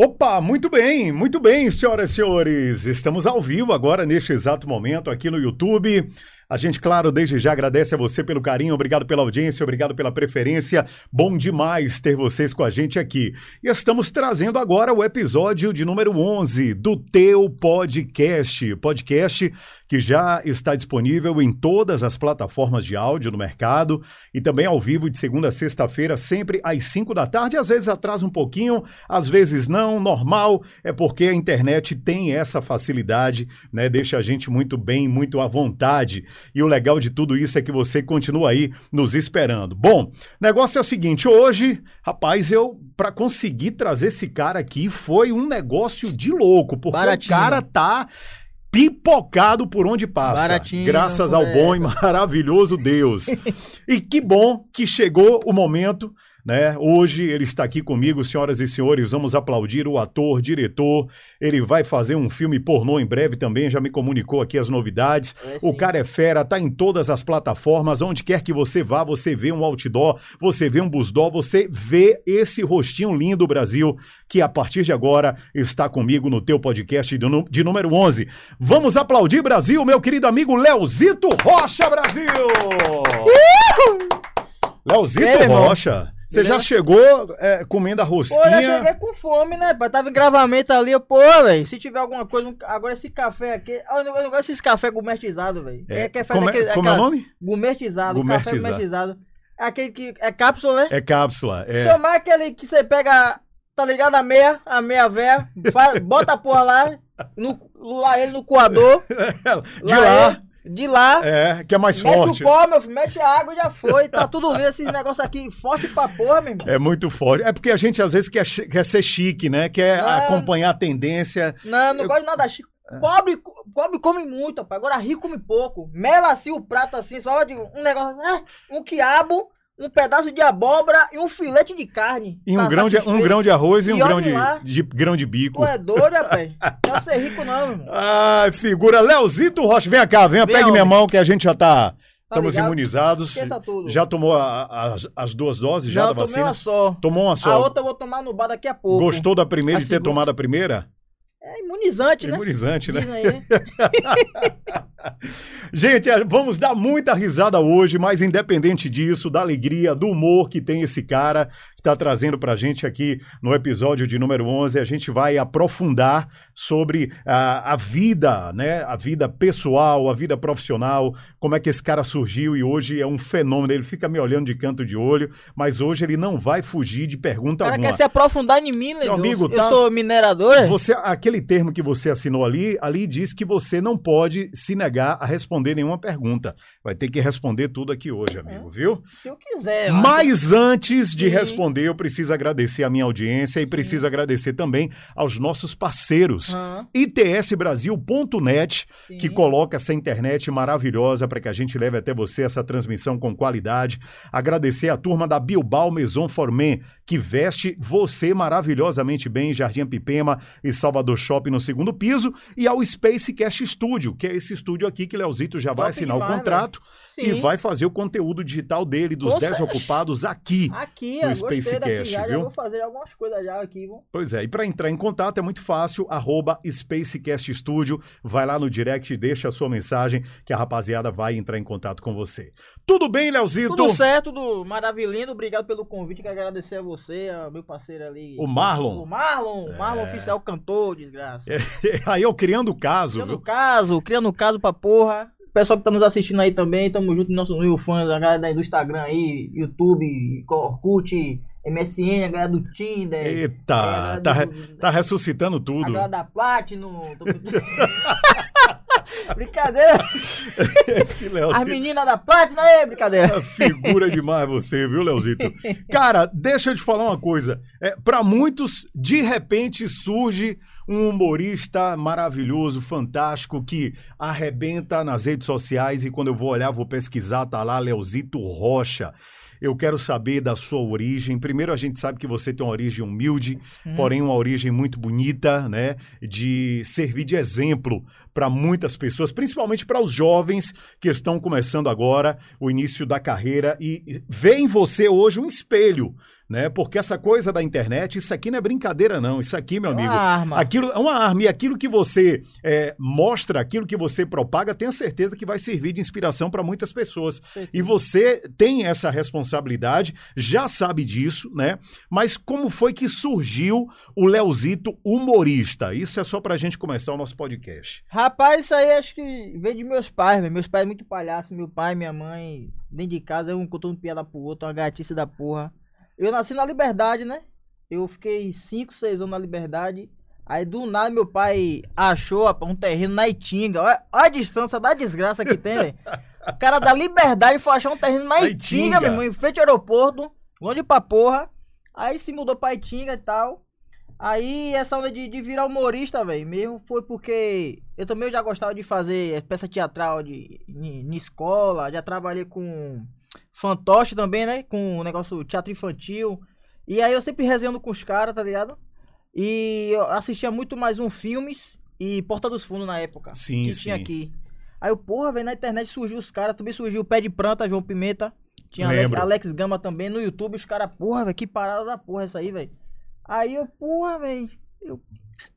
Opa, muito bem, muito bem, senhoras e senhores. Estamos ao vivo agora, neste exato momento, aqui no YouTube. A gente, claro, desde já agradece a você pelo carinho, obrigado pela audiência, obrigado pela preferência. Bom demais ter vocês com a gente aqui. E estamos trazendo agora o episódio de número 11 do Teu Podcast. Podcast que já está disponível em todas as plataformas de áudio no mercado e também ao vivo de segunda a sexta-feira, sempre às 5 da tarde. Às vezes atrasa um pouquinho, às vezes não, normal, é porque a internet tem essa facilidade, né? Deixa a gente muito bem, muito à vontade. E o legal de tudo isso é que você continua aí nos esperando. Bom, negócio é o seguinte, hoje, rapaz, eu para conseguir trazer esse cara aqui foi um negócio de louco, porque Baratinho. o cara tá pipocado por onde passa. Baratinho, graças ao bom e maravilhoso Deus. e que bom que chegou o momento né? Hoje ele está aqui comigo, senhoras e senhores. Vamos aplaudir o ator, diretor. Ele vai fazer um filme pornô em breve também. Já me comunicou aqui as novidades. É, o cara é fera, tá em todas as plataformas. Onde quer que você vá, você vê um outdoor, você vê um busdó, você vê esse rostinho lindo Brasil que a partir de agora está comigo no teu podcast de, número 11. Vamos aplaudir Brasil, meu querido amigo Leozito Rocha Brasil. Leozito Rocha. Você já chegou é, comendo a rosquinha? Pô, eu cheguei com fome, né? Pai? Tava em gravamento ali, eu, pô, velho, se tiver alguma coisa, agora esse café aqui, eu não, eu não gosto desses café gourmetizado, velho. É, é, café como, é, daquele, como é o nome? Gourmetizado, café gourmetizado. É aquele que, é cápsula, né? É cápsula, é. Chamar aquele que você pega, tá ligado, a meia, a meia véia, bota a porra lá, no, lá ele no coador. de lá, lá de lá. É, que é mais mete forte. Mete o pó, meu filho, mete a água e já foi. Tá tudo lindo esses negócios aqui, forte pra porra, meu irmão. É muito forte. É porque a gente às vezes quer, quer ser chique, né? Quer não, acompanhar a tendência. Não, não Eu... gosto de nada chique. É. Pobre, pobre come muito, rapaz. Agora rico come pouco. Mela assim o prato assim, só de um negócio, né? um quiabo um pedaço de abóbora e um filete de carne. E um, tá grão de, um grão de arroz e, e um grão de, de, grão de bico. Tu é doido, rapaz? Não ser rico, não, irmão. Ai, figura. Leozito Rocha, vem cá, vem, pegue minha mão que a gente já tá. Tá Estamos ligado? imunizados. Esqueça tudo. Já tomou a, a, as, as, duas doses já da vacina? Tomei uma só. Tomou uma só. A outra eu vou tomar no bar daqui a pouco. Gostou da primeira, a de ter segunda... tomado a primeira? É imunizante, né? Imunizante, né? Gente, é, vamos dar muita risada hoje, mas independente disso, da alegria, do humor que tem esse cara está trazendo para a gente aqui no episódio de número 11, a gente vai aprofundar sobre a, a vida, né? A vida pessoal, a vida profissional, como é que esse cara surgiu e hoje é um fenômeno. Ele fica me olhando de canto de olho, mas hoje ele não vai fugir de pergunta cara alguma. quer se aprofundar em mim, Meu amigo, eu, tá, eu sou minerador. Você, aquele termo que você assinou ali, ali diz que você não pode se negar a responder nenhuma pergunta. Vai ter que responder tudo aqui hoje, amigo, é, viu? Se eu quiser. Mas antes de Sim. Responder, eu preciso agradecer a minha audiência e preciso Sim. agradecer também aos nossos parceiros. Uhum. itsbrasil.net, que coloca essa internet maravilhosa para que a gente leve até você essa transmissão com qualidade. Agradecer a turma da Bilbao Maison Formen, que veste você maravilhosamente bem em Jardim Pipema e Salvador Shopping no segundo piso, e ao Space Cast Studio, que é esse estúdio aqui que Leozito já Top vai assinar demais, o contrato e vai fazer o conteúdo digital dele, dos 10 ocupados aqui, aqui no Space Cast, já, viu? Já vou fazer algumas coisas já aqui, viu? Pois é, e para entrar em contato é muito fácil, arroba Spacecast Studio, vai lá no direct e deixa a sua mensagem que a rapaziada vai entrar em contato com você. Tudo bem, Leozito? Tudo certo, tudo maravilhoso, obrigado pelo convite, quero agradecer a você, meu parceiro ali. O Marlon. O Marlon, é... Marlon oficial cantor, desgraça. É, aí eu criando caso, criando viu? caso, criando caso pra porra pessoal que tá nos assistindo aí também, tamo junto, nossos mil fãs, a galera do Instagram aí, YouTube, Orkut, MSN, a galera do Tinder. Eita, é, tá, do, tá ressuscitando tudo. A galera da Platinum. brincadeira. Esse As meninas da Platinum, aí, brincadeira. Figura demais você, viu, Leozito? Cara, deixa eu te falar uma coisa. É, para muitos, de repente surge um humorista maravilhoso, fantástico, que arrebenta nas redes sociais e quando eu vou olhar, vou pesquisar, tá lá Leozito Rocha. Eu quero saber da sua origem. Primeiro, a gente sabe que você tem uma origem humilde, hum. porém uma origem muito bonita, né? De servir de exemplo para muitas pessoas, principalmente para os jovens que estão começando agora o início da carreira e, vê em você hoje um espelho né? Porque essa coisa da internet, isso aqui não é brincadeira, não. Isso aqui, meu É uma amigo. arma. Aquilo é uma arma. E aquilo que você é, mostra, aquilo que você propaga, tenha certeza que vai servir de inspiração para muitas pessoas. E você tem essa responsabilidade, já sabe disso, né? Mas como foi que surgiu o Leozito humorista? Isso é só pra gente começar o nosso podcast. Rapaz, isso aí acho que veio de meus pais, velho. Meus pais muito palhaço, meu pai, minha mãe, dentro de casa, um contando piada pro outro, uma gatice da porra. Eu nasci na Liberdade, né? Eu fiquei 5, 6 anos na Liberdade. Aí do nada meu pai achou um terreno na Itinga. Olha, olha a distância da desgraça que tem, velho. O cara da Liberdade foi achar um terreno na Itinga, Itinga. meu irmão, em frente ao aeroporto, longe pra porra. Aí se mudou pra Itinga e tal. Aí essa onda de, de virar humorista, velho, mesmo foi porque eu também já gostava de fazer peça teatral de, em, em escola, já trabalhei com fantoche também, né? Com o negócio teatro infantil. E aí eu sempre resenhando com os caras, tá ligado? E eu assistia muito mais um filmes e Porta dos Fundos na época. Sim, que sim. tinha aqui. Aí eu, porra, velho, na internet surgiu os caras, também surgiu o Pé de Planta, João Pimenta. Tinha Alex. Alex Gama também no YouTube, os caras, porra, velho, que parada da porra essa aí, velho. Aí eu, porra, velho, eu,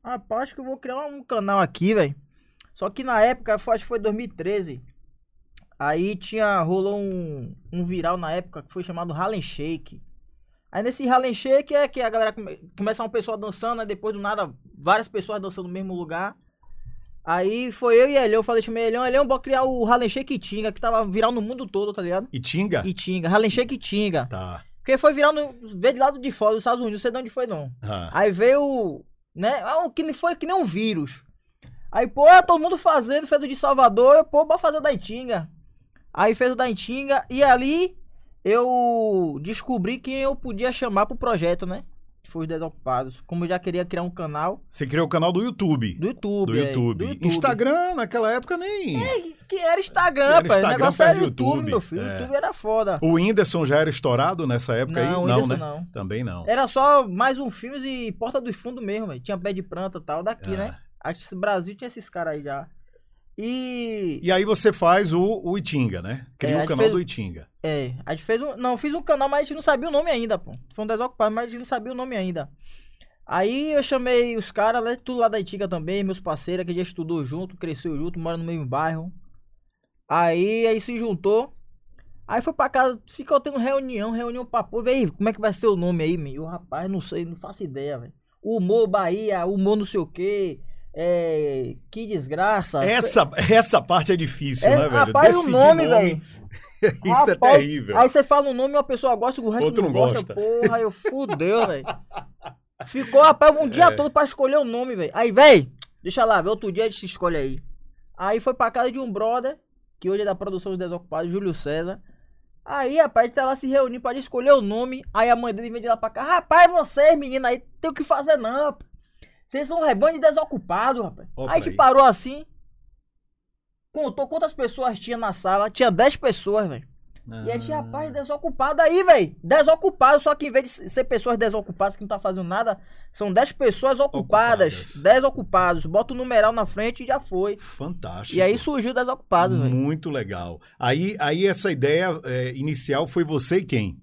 rapaz, acho que eu vou criar um canal aqui, velho. Só que na época, acho que foi 2013. Aí tinha, rolou um, um viral na época que foi chamado Harlem Shake. Aí nesse Harlem Shake é que a galera come, começa uma pessoa dançando, aí depois do nada várias pessoas dançando no mesmo lugar. Aí foi eu e Elião, eu falei, chamei Elião, Elião, bora criar o Harlem Shake Tinga, que tava viral no mundo todo, tá ligado? E Tinga? E Tinga, Harlem Shake Tinga. Tá. Porque foi viral no, veio de lado de fora, dos Estados Unidos, não sei de onde foi não. Ah. Aí veio, né, é um que foi que nem um vírus. Aí, pô, todo mundo fazendo, fez o de Salvador, pô, bora fazer o da Itinga. Aí fez o da Itinga, e ali eu descobri quem eu podia chamar pro projeto, né? Que foi os Desocupados. Como eu já queria criar um canal Você criou o canal do YouTube. do YouTube. Do é, YouTube. do YouTube. Instagram, naquela época, nem. Que era Instagram, Que era pai. Instagram o negócio era YouTube, YouTube, meu filho. O é. YouTube era foda. O Whindersson já era estourado nessa época Não, aí? Não, Whindersson né? não. Também não. Era só mais um filme e Porta dos Fundos mesmo, velho. Tinha pé de planta e tal, daqui, Ah. né? Acho que Brasil tinha esses caras aí já. E. E aí você faz o, o Itinga, né? Cria É, o canal fez- do Itinga. É, a gente fez um. Não, fiz um canal, mas a gente não sabia o nome ainda, pô. Foi um desocupado, mas a gente não sabia o nome ainda. Aí eu chamei os caras, né? Tudo lá da Antiga também, meus parceiros, que já estudou junto, cresceu junto, mora no mesmo bairro. Aí aí se juntou. Aí foi pra casa, ficou tendo reunião, reunião pra pôr, véi, como é que vai ser o nome aí, meu? Rapaz, não sei, não faço ideia, velho. Humor Bahia, humor não sei o quê. É. Que desgraça. Essa, essa parte é difícil, É, né, velho? rapaz, o Decidir nome, velho. Isso é Rapaz, terrível. Aí você fala um nome e uma pessoa gosta, o resto Outro não não gosta. gosta. Porra, eu fudeu, velho. Ficou, rapaz, um dia É. todo pra escolher o nome, velho. Aí, velho, deixa lá, vê, outro dia a gente escolhe aí. Aí foi pra casa de um brother, que hoje é da produção dos Desocupados, Júlio César. Aí, rapaz, a gente tá lá se reunindo pra escolher o nome. Aí a mãe dele vem de lá pra cá. Rapaz, vocês, menina, aí tem o que fazer não, pô. Vocês são um rebanho de desocupados, rapaz. Opa, aí que aí. parou assim. Contou quantas pessoas tinha na sala. Tinha 10 pessoas, velho. E a gente, Ah. rapaz, desocupado aí, velho. Desocupado, só que em vez de ser pessoas desocupadas que não tá fazendo nada, são 10 pessoas ocupadas. Ocupadas. 10 ocupados. Bota o numeral na frente e já foi. Fantástico. E aí surgiu desocupado, velho. Muito legal. Aí, aí essa ideia é, inicial foi você e quem?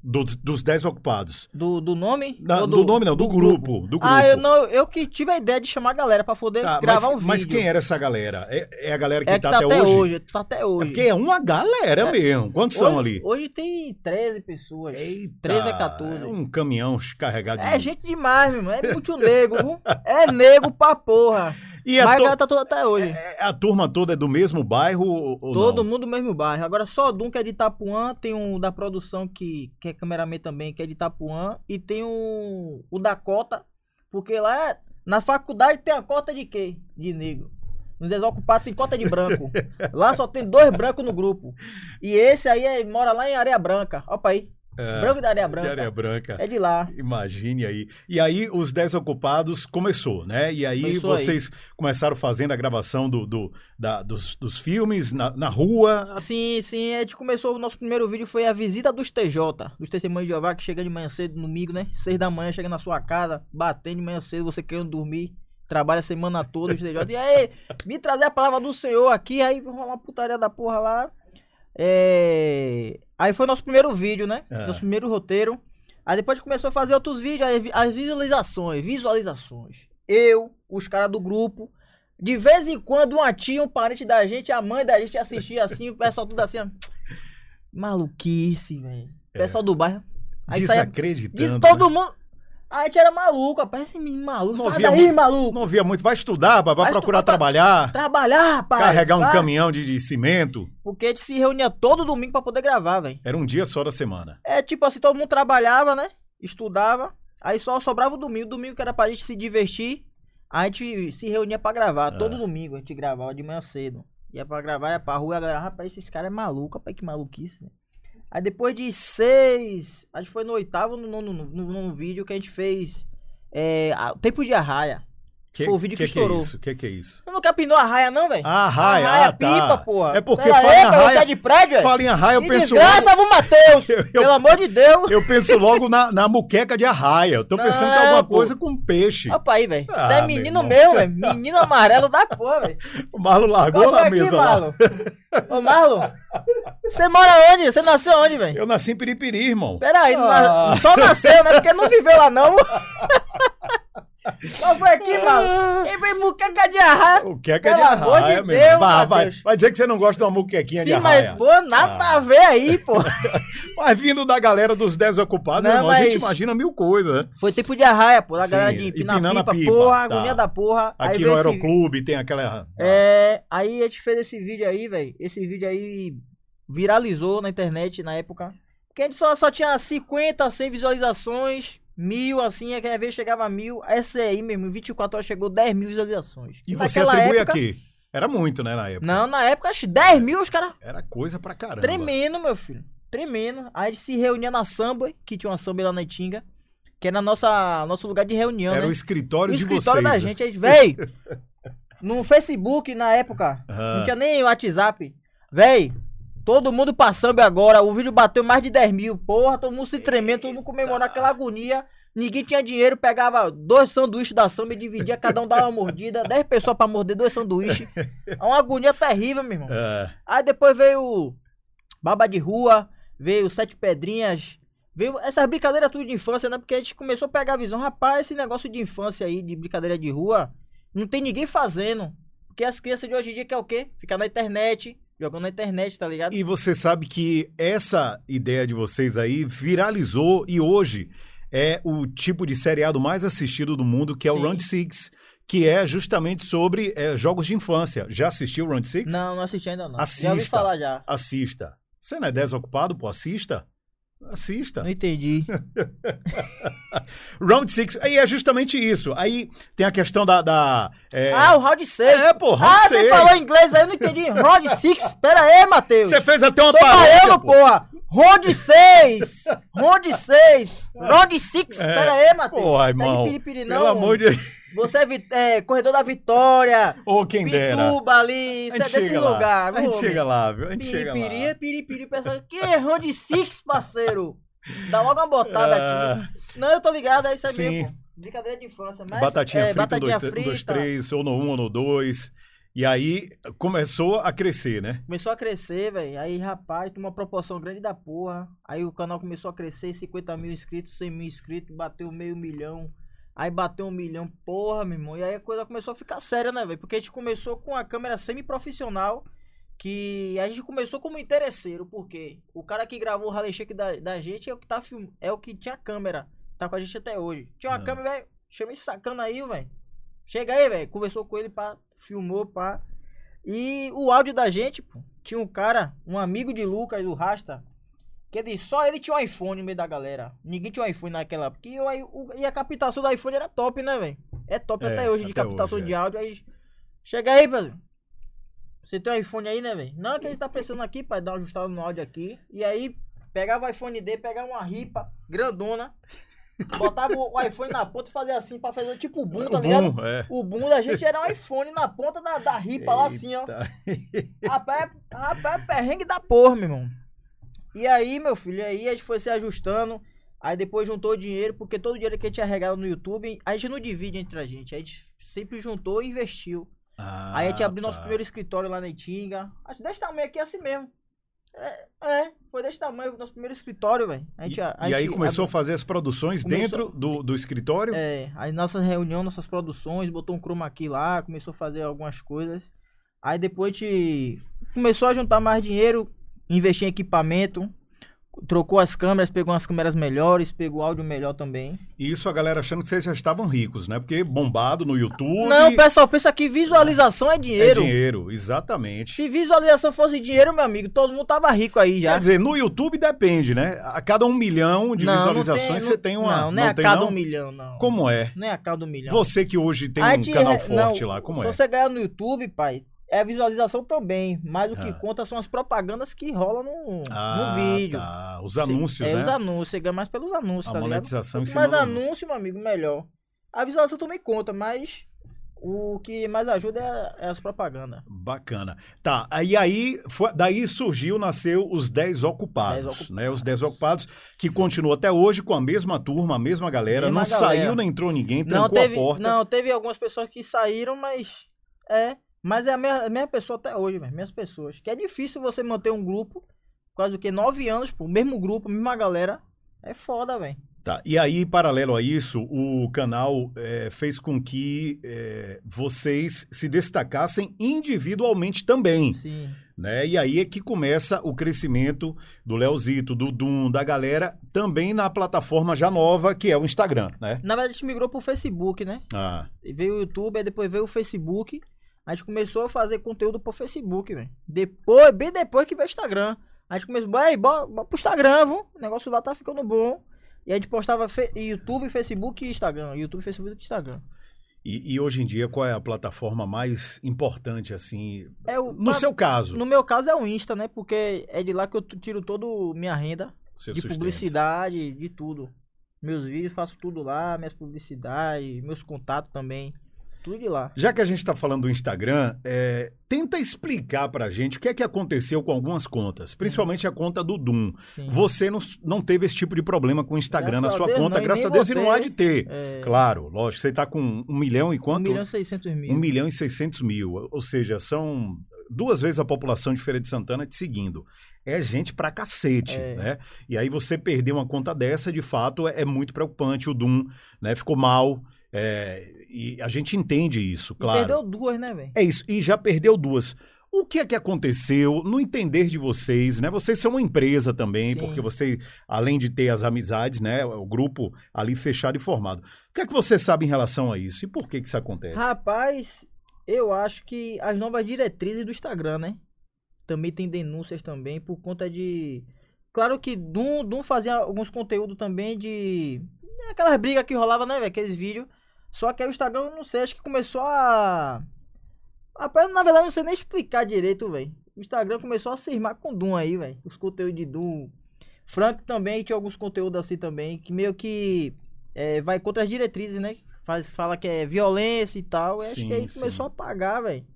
Dos, dos 10 ocupados. Do, do nome? Da- Ou do, nome não, do, grupo, do grupo. Ah, eu não, eu que tive a ideia de chamar a galera pra poder Tá, gravar mas, um vídeo. mas quem era essa galera? É, é a galera que, É que tá, tá até, hoje? Tá até É hoje. porque é uma galera É. mesmo. Quantos são hoje, ali? Hoje tem 13 pessoas. Eita, 13 a 14. É um caminhão carregado de. É gente demais, meu irmão. É muito nego, viu? É nego pra porra. E a, Mas a to- galera tá toda até hoje. é- a turma toda é do mesmo bairro Todo não? mundo no mesmo bairro. Agora só Dum que é de Itapuã, tem um da produção que, que é cameraman também, que é de Itapuã, e tem um, o da cota, porque lá é- na faculdade tem a cota de quê? De negro. Nos desocupados tem cota de branco. lá só tem dois brancos no grupo. E esse aí é- mora lá em Areia Branca. Opa aí. É, branco da Areia de Branca. areia branca. É de lá. Imagine aí. E aí, os 10 ocupados começou, né? E aí, Começou aí. vocês começaram fazendo a gravação do, do- da- dos, dos filmes na, na rua. Sim, sim, a gente começou, o nosso primeiro vídeo foi a visita dos TJ, dos Testemunhos de Jeová, que chega de manhã cedo, domingo, né? Seis da manhã, chega na sua casa, batendo de manhã cedo, você querendo dormir. trabalha a semana toda, os TJ. E aí, me trazer a palavra do Senhor aqui, aí vamos uma putaria da porra lá. É... Aí foi nosso primeiro vídeo, né? É. Nosso primeiro roteiro. Aí depois começou a fazer outros vídeos, as visualizações, visualizações. Eu, os caras do grupo. De vez em quando, uma tia, um parente da gente, a mãe da gente assistia assim, o pessoal tudo assim, ó. Maluquice, velho. O pessoal do bairro. Aí Desacreditando. Diz né? todo mundo. A gente era maluco, rapaz. Esse menino maluco. Não via daí, maluco. Não via muito. Vai estudar, vai Vai procurar estudar trabalhar, Trabalhar, rapaz. carregar um caminhão de, de cimento. Porque a gente se reunia todo domingo pra poder gravar, velho. Era um dia só da semana. É tipo assim, todo mundo trabalhava, né? Estudava. Aí só sobrava o domingo. Domingo que era pra gente se divertir. A gente se reunia pra gravar. Ah. Todo domingo a gente gravava de manhã cedo. Ia pra gravar, ia pra rua, a galera, rapaz, esses caras é maluco, rapaz, que maluquice, velho. Aí depois de seis, acho que foi no oitavo, no nono, no, no, no vídeo que a gente fez é, a- Tempo de Arraia. Que, Foi o vídeo que que, é estourou. isso? Que que é isso? Tu nunca pinou a raia, não, velho? Ah, raia, raia ah, tá. pipa, porra. É porque Pera fala aí, você raia- é de prédio, velho? Fala em arraia, eu penso desgraça, logo, Matheus! Eu- eu- Pelo amor de Deus! eu penso logo na, na muqueca de arraia. Eu tô pensando que é Não, alguma pô. coisa com peixe. Opa aí, velho. Ah, Você é meu menino irmão. meu, velho. Menino amarelo da porra, velho. O Marlon largou na mesa lá. Marlon? Ô, Marlon, você mora onde? Você nasceu onde, velho? Eu nasci em Piripiri, irmão. Pera aí, Ah. só nasceu, né? Porque não viveu lá, não. Qual foi aqui, Marlon? Quem fez muqueca de arraia? O que que é de Pelo amor arraia, de Deus, irmão? Vai, vai, vai dizer que você não gosta de uma muquequinha de Sim, arraia. mas, pô, nada Ah. a ver aí, pô. Mas vindo da galera dos desocupados, Não, irmão, a gente mas- imagina mil coisas, né? Foi tempo de arraia, pô. Sim, galera de empinando a pipa, pipa, porra, tá. agonia da porra. Aqui veio no esse- Aeroclube tem aquela... É, aí a gente fez esse vídeo aí, velho. Esse vídeo aí viralizou na internet na época. Porque a gente só, só tinha 50, 100 visualizações, mil, assim, é que às vezes chegava a mil. Essa aí mesmo, em 24 horas chegou 10 mil visualizações. E você Naquela atribui época- aqui. Era muito, né, na época. Não, na época, acho que 10 mil os caras Era coisa pra caramba. tremendo, meu filho. Tremendo. Aí a gente se reunia na samba, que tinha uma samba lá na Itinga, que era nossa, nosso lugar de reunião, Era né? o escritório o de escritório vocês. da gente. A gente, véi, no Facebook na época, Ah. não tinha nem WhatsApp. Véi, todo mundo pra samba agora. O vídeo bateu mais de 10 mil. Porra, todo mundo se tremendo, todo mundo comemorando aquela agonia. Ninguém tinha dinheiro, pegava dois sanduíches da samba e dividia, cada um dava uma mordida. 10 pessoas pra morder dois sanduíches. É uma agonia terrível, meu irmão. É, Aí depois veio Baba de Rua, veio Sete Pedrinhas, veio essas brincadeiras tudo de infância, né? Porque a gente começou a pegar a visão, rapaz, esse negócio de infância aí, de brincadeira de rua, não tem ninguém fazendo. Porque as crianças de hoje em dia quer o quê? Ficar na internet, jogando na internet, tá ligado? E você sabe que essa ideia de vocês aí viralizou e hoje é o tipo de seriado mais assistido do mundo, que é o Sim. Round Six, que é justamente sobre é, jogos de infância. Já assistiu o Round Six? Não, não assisti ainda não. Já ouvi Assista. falar já. Assista. Você não é desocupado, pô? Assista. Assista. Não entendi. Round Six. Aí é justamente isso. Aí tem a questão da. da é... Ah, o round 6. É, pô, round ah, você falou inglês aí, eu não entendi. Round 6. Pera aí, Matheus. Você fez até uma Sou paródia, baiano, pô. porra! Round 6! Round 6! Round 6! É. Pera aí, Matheus. De irmão. piripiri, não. Pelo amor de Você é, é, corredor da Vitória, Ô, quem dera. Pituba ali, você é desse chega lá. lugar. A gente chega lá, viu? A gente chega Piripiri, lá. é piripiri, pensa, que é Round 6, parceiro? Dá logo uma botada Ah. aqui. Não, eu tô ligado, é isso aí Sim. mesmo. Brincadeira de infância, mas Batatinha é, frita, um, batatinha dois, um, dois, frita. três, ou no um, ou no dois. E aí começou a crescer, né? Começou a crescer, velho. Aí, rapaz, tem uma proporção grande da porra. Aí o canal começou a crescer, 50 mil inscritos, 100 mil inscritos, bateu meio milhão. Aí bateu um milhão, porra, meu irmão. E aí a coisa começou a ficar séria, né, velho? Porque a gente começou com a câmera semi-profissional. Que a gente começou como interesseiro, porque o cara que gravou o Rally Shake da, da gente é o que tá film... é o que tinha câmera. Tá com a gente até hoje. Tinha uma Ah. câmera, velho. Chama esse sacana aí, velho. Chega aí, velho. Conversou com ele, pá, filmou, pá. E o áudio da gente, pô, tinha um cara, um amigo de Lucas, o Rasta, que ele só ele tinha um iPhone no meio da galera. Ninguém tinha um iPhone naquela época. E, o, e a captação do iPhone era top, né, velho? É top É, até hoje de até captação hoje, de áudio. Aí chega aí, velho. Você tem um iPhone aí, né, velho? Não, que a gente tá precisando aqui pra dar uma ajustada no áudio aqui. E aí, pegava o iPhone dele, pegava uma ripa grandona, botava o iPhone na ponta e fazia assim pra fazer tipo o boom, tá O ligado? boom, é. O boom da gente era um iPhone na ponta da, da ripa lá assim, ó. Eita. Rapaz, rapaz, é perrengue da porra, meu irmão. E aí, meu filho, aí a gente foi se ajustando. Aí depois juntou dinheiro, porque todo o dinheiro que a gente arregava no YouTube, a gente não divide entre a gente. A gente sempre juntou e investiu. Ah, Aí a gente abriu nosso tá. primeiro escritório lá na Itinga. Acho desse tamanho aqui, assim mesmo. É, é, foi desse tamanho o nosso primeiro escritório, velho. E, gente, e aí começou a abriu- fazer as produções Começou- dentro do, do escritório? É, aí nossa reunião, nossas produções, botou um chroma aqui lá, começou a fazer algumas coisas. Aí depois a gente começou a juntar mais dinheiro, investir em equipamento, trocou as câmeras, pegou umas câmeras melhores, pegou áudio melhor também. E isso a galera achando que vocês já estavam ricos, né? Porque bombado no YouTube. Não, pessoal, pensa que visualização é é dinheiro. dinheiro, exatamente. Se visualização fosse dinheiro, meu amigo, todo mundo tava rico aí já. Quer dizer, no YouTube depende, né? A cada um milhão de Não, não visualizações tem- você tem uma. Não, não é a tem, cada não? um milhão, não. Como é? Não é a cada um milhão. Você que hoje tem A um canal re- forte não, lá, como se é? você ganhar no YouTube, pai, é a visualização também. Mas o que Ah. conta são as propagandas que rolam no, Ah, no vídeo. tá. Os Você- anúncios, é, né? os anúncios. Você ganha mais pelos anúncios, A tá ligado? monetização cima mais anúncio. meu amigo, melhor. A visualização também conta, mas o que mais ajuda é, é as propagandas. Bacana. Tá, aí aí foi, daí surgiu, nasceu os 10 ocupados, 10 ocupados. né? Os 10 ocupados que continuam até hoje com a mesma turma, a mesma galera, Mesma não galera. saiu, nem entrou ninguém, Não trancou teve, a porta. não, teve algumas pessoas que saíram, mas é, mas é a mesma, a mesma pessoa até hoje, velho, mesmas pessoas. Que é difícil você manter um grupo, quase o que nove anos, pô, mesmo grupo, mesma galera, é foda, velho. Tá, e aí, paralelo a isso, o canal eh, fez com que eh, vocês se destacassem individualmente também, Sim. né? E aí é que começa o crescimento do Leozito, do Dum, da galera, também na plataforma já nova, que é o Instagram, né? Na verdade, a gente migrou pro Facebook, né? Ah, E Veio o YouTube, aí depois veio o Facebook. A gente começou a fazer conteúdo pro Facebook, velho. Depois, bem depois que veio o Instagram. A gente começou, vai, bora, bora pro Instagram, viu? O negócio lá tá ficando bom. E a gente postava fe- YouTube, Facebook e Instagram. YouTube, Facebook e Instagram. e, e hoje em dia, qual é a plataforma mais importante, assim, É o, no pra- seu caso? No meu caso é o Insta, né? Porque é de lá que eu tiro toda minha renda. seu de sustento? publicidade, de tudo. Meus vídeos, faço tudo lá, minhas publicidades, meus contatos também. Tudo de lá. Já que a gente está falando do Instagram, é, tenta explicar pra gente o que é que aconteceu com algumas contas, principalmente a conta do Dum. Sim. Você não, não teve esse tipo de problema com o Instagram Graças na a sua Deus, conta, não, graças a Deus, e não há de ter. É, Claro, lógico, você está com um milhão e 1 quanto? milhão e 600 mil. Um milhão e 600 mil. Ou seja, são duas vezes a população de Feira de Santana te seguindo. É gente pra cacete, É. né? E aí você perder uma conta dessa, de fato, é, é muito preocupante. O Dum né, ficou mal. É, e a gente entende isso, E claro. Perdeu duas, né, velho? É isso, e já perdeu duas. O que é que aconteceu no entender de vocês, né? Vocês são uma empresa também, Sim. porque você, além de ter as amizades, né? O grupo ali fechado e formado. O que é que você sabe em relação a isso? E por que que isso acontece? Rapaz, eu acho que as novas diretrizes do Instagram, né? Também tem denúncias também por conta de. Claro que Dum, Dum fazia alguns conteúdos também de. Aquelas brigas que rolava, né, velho? Aqueles vídeos. Só que aí o Instagram, eu não sei, acho que começou a. Rapaz, na verdade, eu não sei nem explicar direito, velho. O Instagram começou a cismar com Doom aí, velho. Os conteúdos de Doom. Frank também tinha alguns conteúdos assim também, que meio que é, vai contra as diretrizes, né? Faz, fala que é violência e tal. e acho Sim, que aí sim. começou a pagar, velho.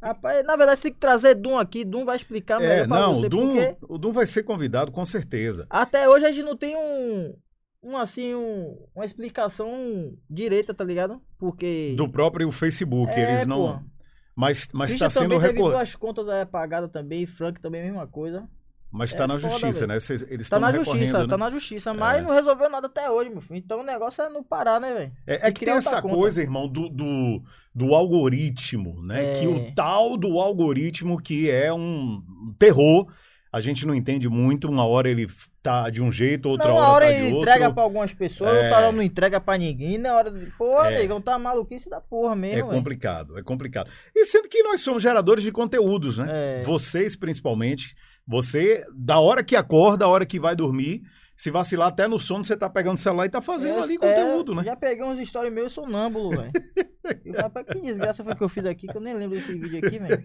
Rapaz, na verdade, você tem que trazer Doom aqui. Doom vai explicar melhor É, pra não, você, o Dum, porque o Dum vai ser convidado com certeza. até hoje a gente não tem um, um assim, um, uma explicação direita, tá ligado? Porque... Do próprio Facebook, É, eles não. pô. Mas, mas Christian está sendo também teve recor... duas contas apagadas também, Frank também a mesma coisa. Mas está é na justiça, né? Cês- Eles Tá estão na justiça, né? tá na justiça, mas É. não resolveu nada até hoje, meu filho. Então o negócio é não parar, né, velho? É, é que tem essa conta. coisa, irmão, do, do, do algoritmo, né? É. Que o tal do algoritmo que é um terror, a gente não entende muito. Uma hora ele tá de um jeito, outra não, uma hora, hora tá de ele outro. entrega pra algumas pessoas, É. outra hora não entrega pra ninguém, na hora de. Pô, É. negão, tá maluquice da porra É mesmo, velho. complicado, é complicado. E sendo que nós somos geradores de conteúdos, né? É. Vocês, principalmente, você, da hora que acorda, da hora que vai dormir, se vacilar até no sono, você tá pegando o celular e tá fazendo Eu- ali é, conteúdo, né? Já peguei uns stories meus sonâmbulo, velho. Que desgraça foi que eu fiz aqui, que eu nem lembro desse vídeo aqui, velho.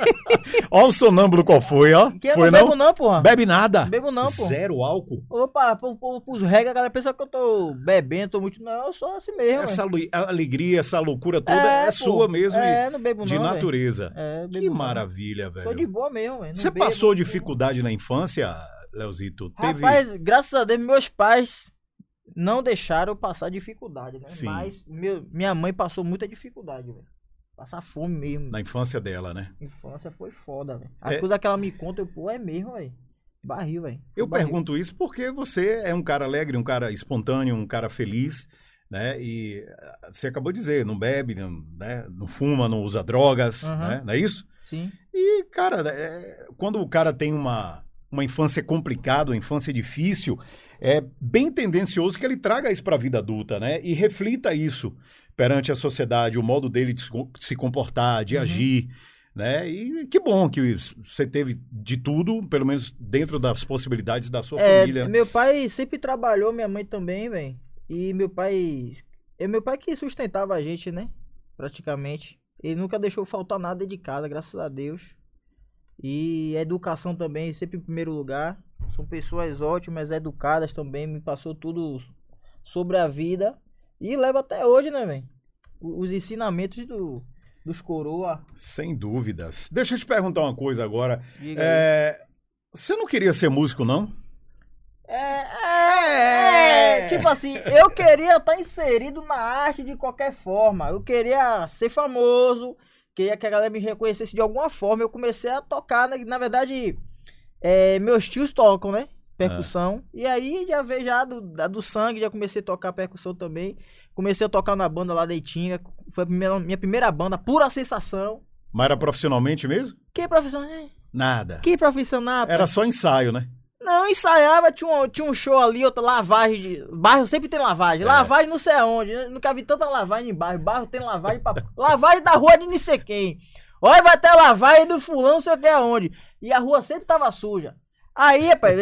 Ó o sonâmbulo qual foi, ó. Que eu foi não não? bebo não, porra. Bebe nada. Bebo não, pô. Zero álcool. Opa, pro, pro, pros regras, a galera pensa que eu tô bebendo, tô muito. Não, eu sou assim mesmo. Essa alegria, essa loucura toda é, pô. sua mesmo, É, não bebo de não. velho. natureza. É, que maravilha, velho. de boa mesmo, velho. Você bebo, passou dificuldade na infância, Leozito? Teve... Rapaz, graças a Deus, meus pais não deixaram eu passar dificuldade, né? Sim. Mas meu- minha mãe passou muita dificuldade, velho. Passar fome mesmo. Na infância dela, né? Infância foi foda, velho. As É. coisas que ela me conta, eu, pô, é mesmo, velho. Barril, velho. Eu Barril. pergunto isso porque você é um cara alegre, um cara espontâneo, um cara feliz, né? E ah, você acabou de dizer, não bebe, não, né? não fuma, não usa drogas, Uhum. né? Não é isso? Sim. E, cara, é, quando o cara tem uma, uma infância complicada, uma infância difícil, é bem tendencioso que ele traga isso para a vida adulta, né? E reflita isso perante a sociedade, o modo dele de se co- se comportar, de Uhum. agir, né? E que bom que você teve de tudo, pelo menos dentro das possibilidades da sua É, família. meu pai sempre trabalhou, minha mãe também, velho. E meu pai. É meu pai que sustentava a gente, né? Praticamente. Ele nunca deixou faltar nada de casa, graças a Deus. E educação também, sempre em primeiro lugar. São pessoas ótimas, educadas também. Me passou tudo sobre a vida. E leva até hoje, né, velho? Os ensinamentos do, dos coroa. Sem dúvidas. Deixa eu te perguntar uma coisa agora. É, Você não queria ser músico, não? É, é, é, tipo assim, eu queria estar inserido na arte de qualquer forma. Eu queria ser famoso, queria que a galera me reconhecesse de alguma forma. Eu comecei a tocar, né? na verdade, é, meus tios tocam, né? Percussão. E aí já veio já do, do sangue, já comecei a tocar percussão também. Comecei a tocar na banda lá da Itinga. Foi a primeira- minha primeira banda, pura sensação. Mas era profissionalmente mesmo? Que profissional? é? Nada. Que profissional? Era só ensaio, né? Não, ensaiava, tinha um, tinha um show ali, outra lavagem de. Bairro sempre tem lavagem. É. Lavagem não sei aonde. né? Nunca vi tanta lavagem em bairro. Bairro tem lavagem pra. lavagem da rua de não sei quem. Olha, vai ter lavagem do fulano, não sei o que aonde. E a rua sempre tava suja. Aí, rapaz,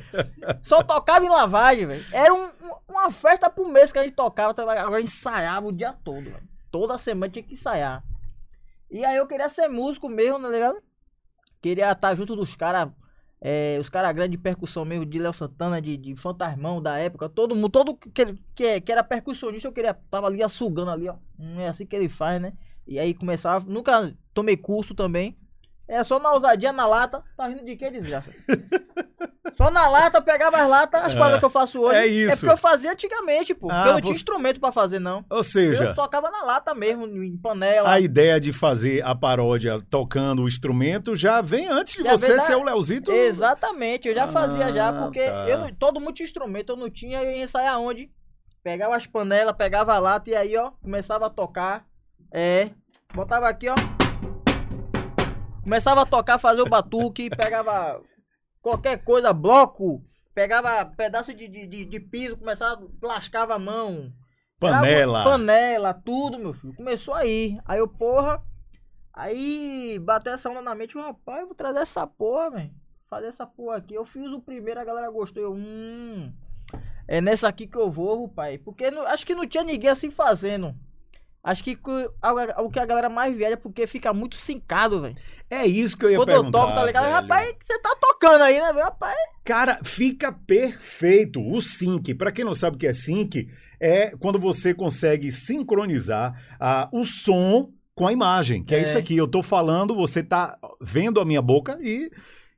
só tocava em lavagem, velho. Era um- um- uma festa por mês que a gente tocava, agora ensaiava o dia todo, velho. Toda semana tinha que ensaiar. E aí eu queria ser músico mesmo, tá ligado? Queria estar junto dos caras, é, os caras grandes de percussão mesmo, de Léo Santana, de, de Fantasmão da época, todo mundo, todo que, que, que era percussionista, eu queria, tava ali assugando ali, ó. Hum, é assim que ele faz, né? E aí começava, nunca tomei curso também. É só na ousadia, na lata. Tá rindo de quê, desgraça? Só na lata, eu pegava as latas, as É. paradas que eu faço hoje. É isso. É porque eu fazia antigamente, pô. Ah, porque eu não tinha você- instrumento pra fazer, não. Ou seja, Eu tocava na lata mesmo, em panela. a ideia de fazer a paródia tocando o instrumento já vem antes de Já você da- ser o Leozito. Exatamente, eu já fazia já, Ah, porque tá. eu não- todo mundo tinha instrumento, eu não tinha, eu ia ensaiar onde? Pegava as panelas, pegava a lata e aí, ó, começava a tocar. É, botava aqui, ó. Começava a tocar, fazer o batuque, pegava qualquer coisa, bloco, pegava pedaço de, de, de, de piso, começava, lascava a mão. Panela. Panela, tudo, meu filho. Começou aí. Aí eu, porra. Aí bateu essa onda na mente, rapaz, eu vou trazer essa porra, velho. Fazer essa porra aqui. Eu fiz o primeiro, a galera gostou. Eu, hum. É nessa aqui que eu vou, pai. Porque não- acho que não tinha ninguém assim fazendo. Acho que o que a galera mais viaja é porque fica muito sincado, velho. É isso que eu ia Quando eu perguntar. toco, tá ligado? velho. Rapaz, você tá tocando aí, né, velho? Rapaz. Cara, fica perfeito. O sync, pra quem não sabe o que é sync, é quando você consegue sincronizar ah, o som com a imagem, que é. É. isso aqui. Eu tô falando, você tá vendo a minha boca e.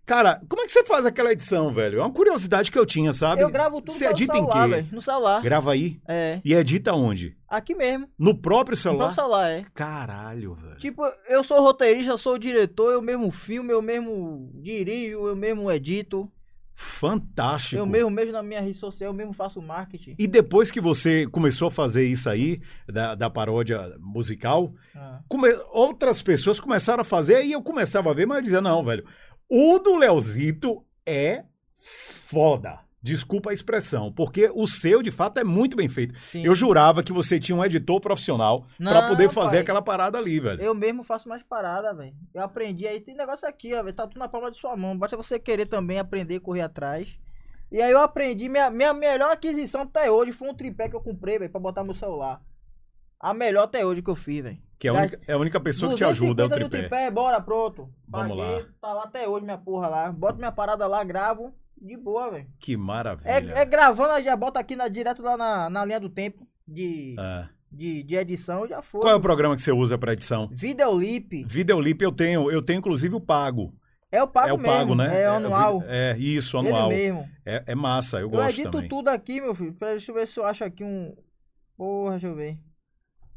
Cara, como é que você faz aquela edição, velho? É uma curiosidade que eu tinha, sabe? Eu gravo tudo Você edita em celular, quê? velho. No celular. Grava aí É. e edita onde? Aqui mesmo. No próprio No celular? próprio celular, é. Caralho, velho. Tipo, eu sou roteirista, eu sou diretor, eu mesmo filmo, eu mesmo dirijo, eu mesmo edito, Fantástico. eu mesmo mesmo na minha rede social, eu mesmo faço marketing. E depois que você começou a fazer isso aí, da, da paródia musical, Ah. come- outras pessoas começaram a fazer e eu começava a ver, mas eu dizia, não, velho, o do Leozito é foda. Desculpa a expressão, porque o seu, de fato, é muito bem feito. Sim. Eu jurava que você tinha um editor profissional pra Não, poder fazer pai. aquela parada ali, velho. Eu mesmo faço mais parada, velho. Eu aprendi aí, tem negócio aqui, ó, velho, tá tudo na palma de sua mão. Basta você querer também aprender, correr atrás. E aí eu aprendi, minha, minha melhor aquisição até hoje foi um tripé que eu comprei, velho, pra botar meu celular. A melhor até hoje que eu fiz, velho. Que é a única, é a única pessoa que te ajuda, é o 250 do tripé. tripé, bora, pronto. Vamos Paguei, lá. Tá lá até hoje minha porra lá. Boto minha parada lá, gravo. De boa, velho. Que maravilha. É, é gravando, já bota aqui na, direto lá na, na linha do tempo de, É. de, de edição, já foi. Qual é o programa que você usa pra edição? Videolip. Videolip eu tenho, eu tenho inclusive o pago. É o pago é o mesmo. pago, né? É anual. É, isso, anual. Ele mesmo. É, é massa, eu Eu gosto edito também. tudo aqui, meu filho. Deixa eu ver se eu acho aqui um. Porra, deixa eu ver.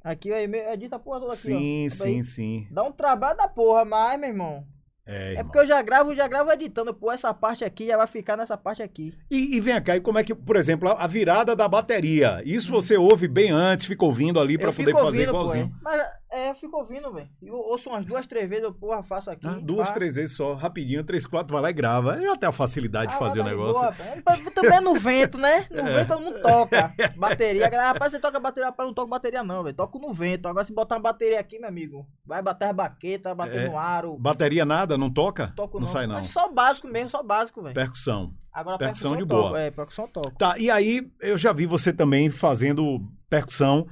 Aqui, me- edita a porra toda aqui, Sim, ó. Tá sim, sim. Dá um trabalho da porra, mas, meu irmão. É, É irmão. porque eu já gravo, já gravo editando. Pô, essa parte aqui já vai ficar nessa parte aqui. E, e vem cá, e como é que, por exemplo, a, a virada da bateria? Isso você ouve bem antes, fica ouvindo ali pra eu poder fico fazer ouvindo, pô. igualzinho. é. Mas é, eu fico ouvindo, velho. Eu ouço umas duas, três vezes, eu, porra, faço aqui. Ah, duas, pá. três vezes só, rapidinho, três, quatro, vai lá e grava. Já tem a facilidade de Ah, fazer o de negócio. boa. Também é no vento, né? No É. vento todo mundo toca. Bateria. A galera, rapaz, você toca bateria, rapaz, eu não toco bateria não, velho. Toco no vento. Agora se botar uma bateria aqui, meu amigo, vai bater as baquetas, vai bater É. no aro. Bateria nada, não toca? Toco não, não. sai não. Mas só básico mesmo, só básico, velho. Percussão. Agora percussão percussão de toco, boa. É, percussão eu toco. Tá, e aí eu já vi você também fazendo percussão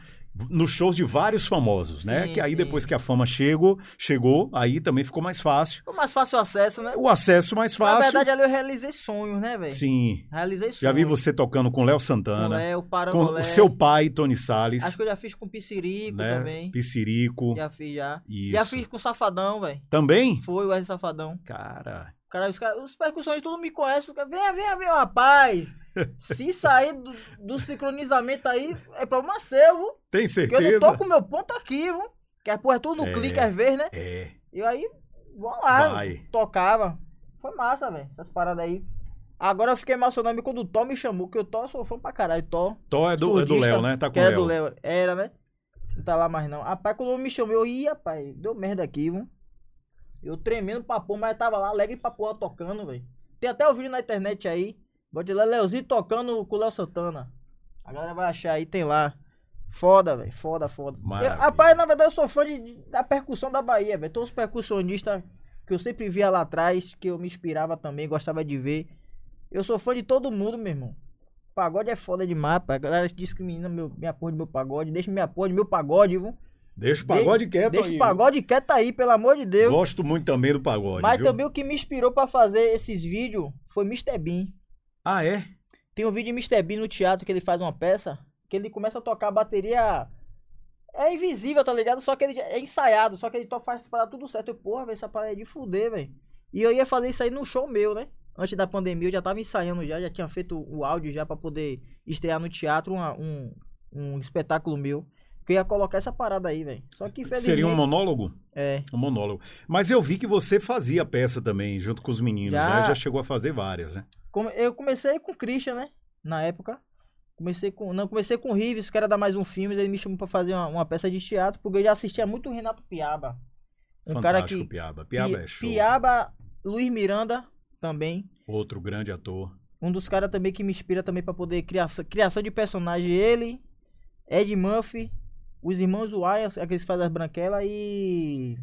nos shows de vários famosos, né? Sim, Que aí sim. depois que a fama chegou, chegou, aí também ficou mais fácil. Ficou mais fácil o acesso, né? O acesso mais Na fácil. verdade, ali eu realizei sonhos, né, velho? Sim. Realizei sonhos. Já vi você tocando com Léo Com Santana, Léo, com Parangolé. o seu pai, Tony Salles, Acho que eu já fiz com Piscirico né? também. Piscirico. Já fiz, já. Isso. Já fiz com Safadão, velho. Também? Foi o Wesley Safadão. Cara, Cara, os, cara, os percussões tudo me conhecem. Venha, venha, venha, rapaz. Se sair do, do sincronizamento aí, é problema seu, viu? Tem Porque eu certeza? não tô com o meu ponto aqui, viu? Que é, porra, é tudo no É. clique às vezes, né? É. E aí, vamos lá, Vai. tocava. Foi massa, velho, essas paradas aí. Agora eu fiquei emocionado quando o Thó me chamou, que o Thó eu sou fã pra caralho. Thó, Tó é do, é do Léo, né? Tá com o era Léo. do Léo. Era, né? Não tá lá mais não. Rapaz, quando me chamou, eu ia, rapaz, deu merda aqui, viu? Eu tremendo pra porra, mas tava lá alegre pra porra tocando, velho. Tem até o vídeo na internet aí. Bota lá, Leozinho tocando com o Léo Santana. A galera vai achar aí, tem lá. Foda, velho. Foda, foda. Eu, rapaz, na verdade, eu sou fã de- de- da percussão da Bahia, velho. Todos os percussionistas que eu sempre via lá atrás, que eu me inspirava também, gostava de ver. Eu sou fã de todo mundo, meu irmão. Pagode é foda demais, pai. A galera discrimina meu, minha porra de meu pagode. Deixa minha porra de meu pagode, viu? Deixa o pagode quieto Deixa aí. o pagode quieto aí, pelo amor de Deus. Gosto muito também do pagode, Mas viu? também o que me inspirou pra fazer esses vídeos foi Mr. Bean. Ah, é? Tem um vídeo de Mr. Bean no teatro que ele faz uma peça, que ele começa a tocar a bateria. É invisível, tá ligado? Só que ele é ensaiado, só que ele faz para tudo certo. Eu, porra, velho, essa parada é de fuder, velho. E eu ia fazer isso aí num show meu, né? Antes da pandemia, eu já tava ensaiando já, já tinha feito o áudio já pra poder estrear no teatro uma- um, um espetáculo meu. Que eu ia colocar essa parada aí, velho. Só que infelizmente. Seria um monólogo? É. Um monólogo. Mas eu vi que você fazia peça também, junto com os meninos, Já. né? Já chegou a fazer várias, né? Eu comecei com o Christian, né? Na época. Comecei com. Não, comecei com o Rives, que era dar mais um filme, ele me chamou pra fazer uma, uma peça de teatro, porque eu já assistia muito o Renato Piaba. Um Fantástico, cara que. Piaba. Piaba Pi- é show. Piaba, Luiz Miranda também. Outro grande ator. Um dos caras também que me inspira também pra poder criação, criação de personagem. Ele, Ed Murphy, os irmãos Wyatt, aqueles que fazem as branquelas e.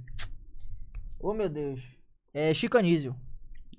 Oh meu Deus. É Chicanísio.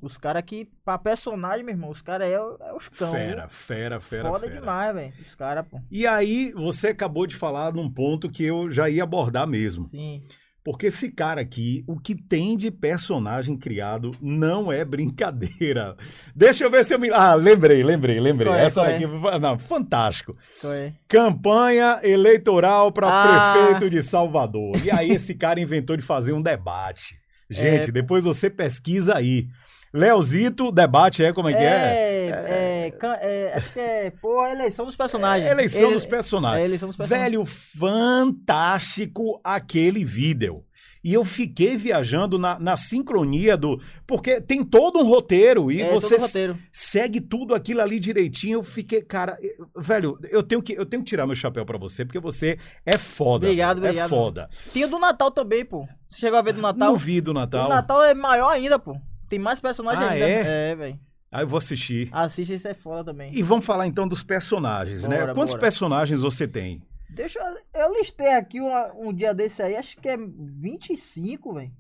Os caras que, pra personagem, meu irmão, os caras é, é os cão. fera, fera, fera, Foda fera. demais, velho. Os caras, pô. E aí, você acabou de falar num ponto que eu já ia abordar mesmo. Sim. Porque esse cara aqui, o que tem de personagem criado não é brincadeira. Deixa eu ver se eu me. Ah, lembrei, lembrei, lembrei. Qual é, Essa é? daqui. Não, fantástico. Qual é? Campanha eleitoral para Ah. prefeito de Salvador. E aí esse cara inventou de fazer um debate. Gente, É. depois você pesquisa aí. Leozito, debate é como é que é? É, é, can- é, acho que é, pô, a eleição dos personagens. Eleição Ele- dos É, personagens. eleição dos personagens. Velho, fantástico aquele vídeo. E eu fiquei viajando na, na sincronia do. Porque tem todo um roteiro e é, você roteiro. segue tudo aquilo ali direitinho. Eu fiquei, cara, eu- velho, eu tenho que, eu tenho que tirar meu chapéu pra você, porque você é foda. Obrigado, obrigado. É foda. Tinha do Natal também, pô. Você chegou a ver do Natal? Não vi do Natal. O Natal é maior ainda, pô. Tem mais personagens Ah, ainda. é? É, velho. Aí eu vou assistir. Assiste, isso é foda também. E vamos falar então dos personagens, né? Bora, Quantos bora. personagens você tem? Deixa eu. Eu listei aqui uma- um dia desse aí, acho que é 25, velho.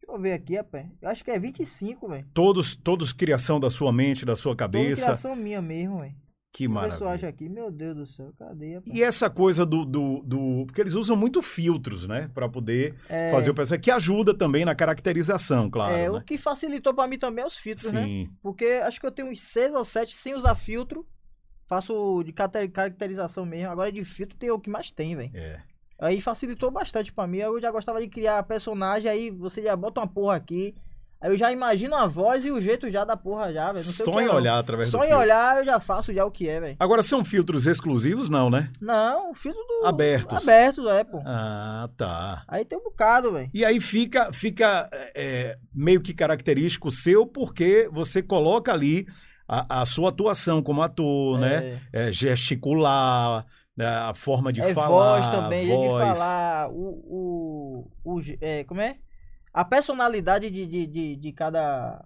Deixa eu ver aqui, rapaz. Eu acho que é 25, velho. Todos, todos criação da sua mente, da sua cabeça. criação minha mesmo, velho. Que Deixa eu ver se eu maravilha. acho aqui. Meu Deus do céu, cadê, rapaz? E essa coisa do, do, do- Porque eles usam muito filtros, né? Pra poder É, fazer o personagem. Que ajuda também na caracterização, claro. é, né? o que facilitou pra mim também é os filtros, né? Sim. Porque acho que eu tenho uns 6 ou 7 sem usar filtro. Faço de caracterização mesmo. Agora de filtro tem o que mais tem, velho. É. Aí facilitou bastante pra mim. Eu já gostava de criar personagem, aí você já bota uma porra aqui. Aí eu já imagino a voz e o jeito já da porra já, velho. Não Só em é, não. olhar através do Só em filtro. olhar eu já faço já o que é, velho. Agora, são filtros exclusivos, não, né? Não, o filtro do. Abertos. Abertos, é, pô. Ah, tá. Aí tem um bocado, velho. E aí fica, fica é, meio que característico seu, porque você coloca ali a, a sua atuação como ator, né? É, gesticular, né? a forma de é falar. voz também, jeito de voz. falar, o. o, o é, como é? A personalidade de, de, de, de cada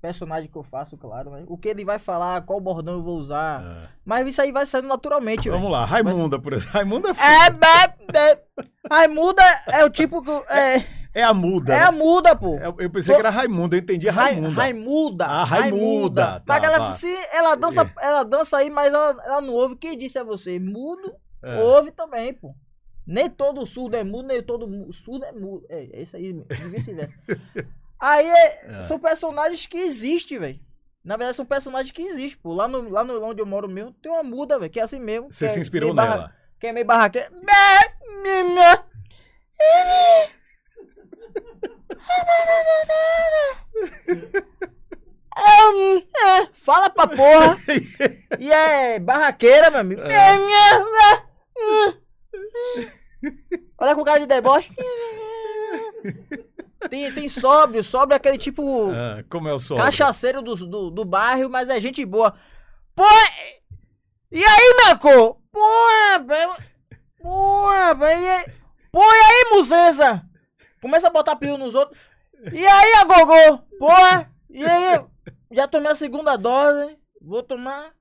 personagem que eu faço, claro, né? O que ele vai falar, qual bordão eu vou usar. Ah. Mas isso aí vai saindo naturalmente. Vamos lá, Raimunda, por exemplo. Raimunda é, f- É, be- be- Raimuda é o tipo que. É, é a muda. é né? a muda, pô. Eu- Eu pensei que era Raimunda, eu entendi Rai- Raimunda. Raimuda. Ah, Raimuda, tá, Mas ela, vá. se ela dança, ela dança aí, mas ela, ela não ouve. Quem disse a você? Mudo, É. ouve também, pô. Nem todo surdo é mudo, nem todo surdo é mudo. É, é isso aí, vice-versa. aí é- É. são personagens que existem, velho. Na verdade, são personagens que existem, pô. Lá, no, lá no, onde eu moro mesmo, tem uma muda, velho, que é assim mesmo. Você que se é inspirou meio barra- nela. Que é meio barraqueira. Hum, é, Fala pra porra. E é barraqueira, meu amigo. Olha com cara de deboche. Tem, tem sóbrio, sóbrio é aquele tipo Ah, como é o som? cachaceiro do, do, do bairro, mas é gente boa. Pô, e aí, cor? Porra, velho. Porra, velho. e Pô, e aí, muzenza? Começa a botar pio nos outros. E aí, a gogô? Porra, e aí? Já tomei a segunda dose, vou tomar.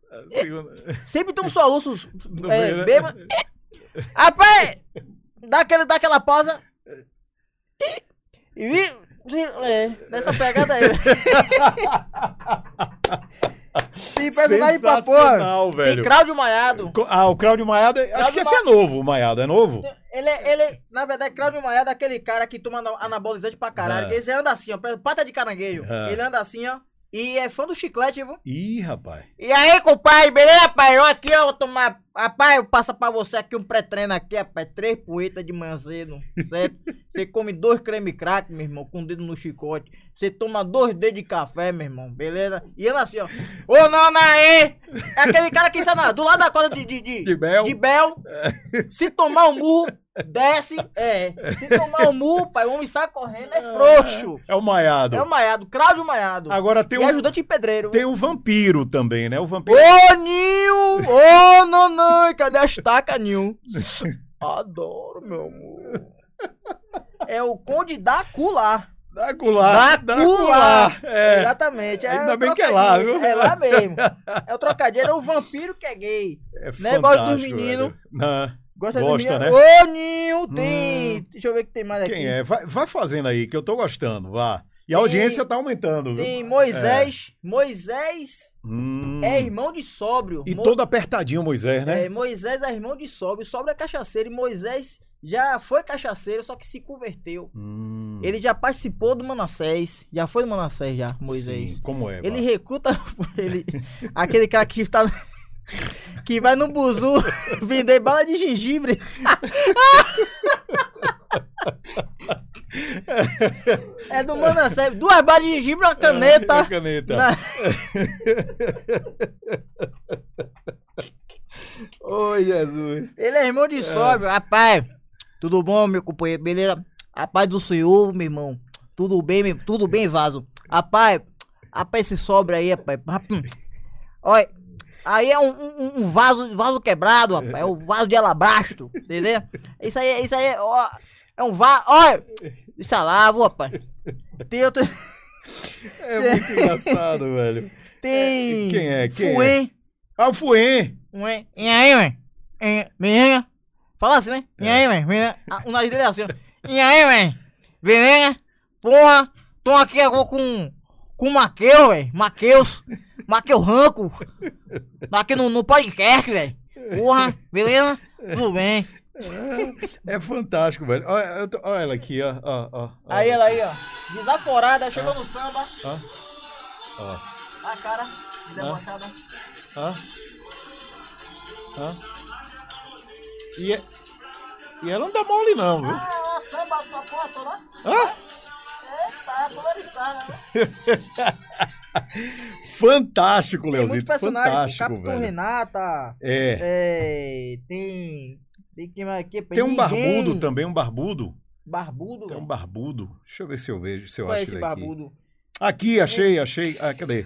Sempre tem uns soluços No é, né? Rapaz, dá, aquele, dá aquela pausa. E é, nessa pegada aí. Tem personagem pra porra. Sensacional, Tem velho. Cláudio Maiado. Ah, o Cláudio Maiado, acho Cláudio que esse é novo, o Maiado, é novo? Ele, é- ele, na verdade, Cláudio Maiado é aquele cara que toma ana- anabolizante pra caralho. É. Esse anda assim, ó, pata de caranguejo. É. Ele anda assim, ó. E é fã do chiclete, viu? Ih, rapaz. E aí, compadre, beleza, rapaz? Eu aqui, ó, vou tomar. Rapaz, eu passo pra você aqui um pré-treino aqui, rapaz. Três poetas de manhã cedo, certo? Você come dois creme crack, meu irmão, com o dedo no chicote. Você toma dois dedos de café, meu irmão, beleza? E ela assim, ó. Ô, nona aí! É aquele cara que está na- do lado da corda de, de, de, De Bel. de Bel. Se tomar um murro, desce. É. Se tomar um murro, pai, o homem sai correndo, é frouxo. É o Maiado. É o Maiado, Cláudio Maiado. Agora tem e um, ajudante pedreiro. tem um vampiro também, né? O vampiro. Ô, Nil! Ô, nanãe! Cadê a estaca, Nil? Adoro, meu amor. É o Conde da Cular. Dacular. Dacular. É. Exatamente. É Ainda bem que é lá, viu? É lá mesmo. É o trocadilho, é o vampiro que é gay. É Né, gosta dos meninos. Gosta, Gosta, do né? menino. Ô, Nil, tem. Deixa eu ver o que tem mais aqui. Quem é? Vai, vai fazendo aí, que eu tô gostando, vá. E a Tem- audiência tá aumentando, viu? Tem Moisés. Moisés Hum. é irmão de Sóbrio. E Mo- todo apertadinho, Moisés, né? É, Moisés é irmão de Sóbrio. Sóbrio é cachaceiro e Moisés já foi cachaceiro, só que se converteu. Hum. Ele já participou do Manassés. Já foi do Manassés, já, Moisés. Sim, como é? Ele recruta ele, aquele cara que está. que vai no buzu vender bala de gengibre. é do Manassés. Duas balas de gengibre e uma caneta. É, caneta. Na- Oi, Jesus. Ele é irmão de sóbrio. Rapaz, tudo bom, meu companheiro? Beleza? Rapaz do senhor, meu irmão. Tudo bem, meu- tudo bem, vaso. Rapaz, rapaz, esse sóbrio aí, rapaz. Rapaz, Olha, aí é um, um- um vaso, vaso quebrado, rapaz. É um vaso de alabastro, entendeu? Isso aí, isso aí, ó, é um vaso. Olha, deixa lá, vô, rapaz. Tem outro. É muito engraçado, velho. Tem. Quem é? Quem é? Fuê. Ah, o Fuê. Ué, e aí, ué? E- Menina? Fala assim, né? E É. aí, ué? Menina? Ah, O nariz dele é assim, ó. E aí, ué? Menina? Porra, tô aqui agora com... Com o Maqueu, velho. Maqueus. Maqueu Ranco. Tá aqui no, no podcast, velho. Porra, beleza? Tudo bem. É fantástico, velho. Olha, eu tô- olha ela aqui, ó. ó, ó, ó. Aí ela aí, ó. Desaforada, chegou no samba. Ó. Ó. A cara, debochada. Hã? Hã? E, é- e ela não dá mole, não, viu? Ah, samba pra porra toda. Hã? Eita, polarizada, né? Fantástico, Tem muito personagem. Fantástico, Capitão velho. Renata, É. é, tem... Tem aqui? Tem um Ninguém. barbudo também, um barbudo. Barbudo, Tem um barbudo. Deixa eu ver se eu vejo, se eu Qual é acho esse ele aqui. barbudo? Aqui, achei, achei. Ah, cadê?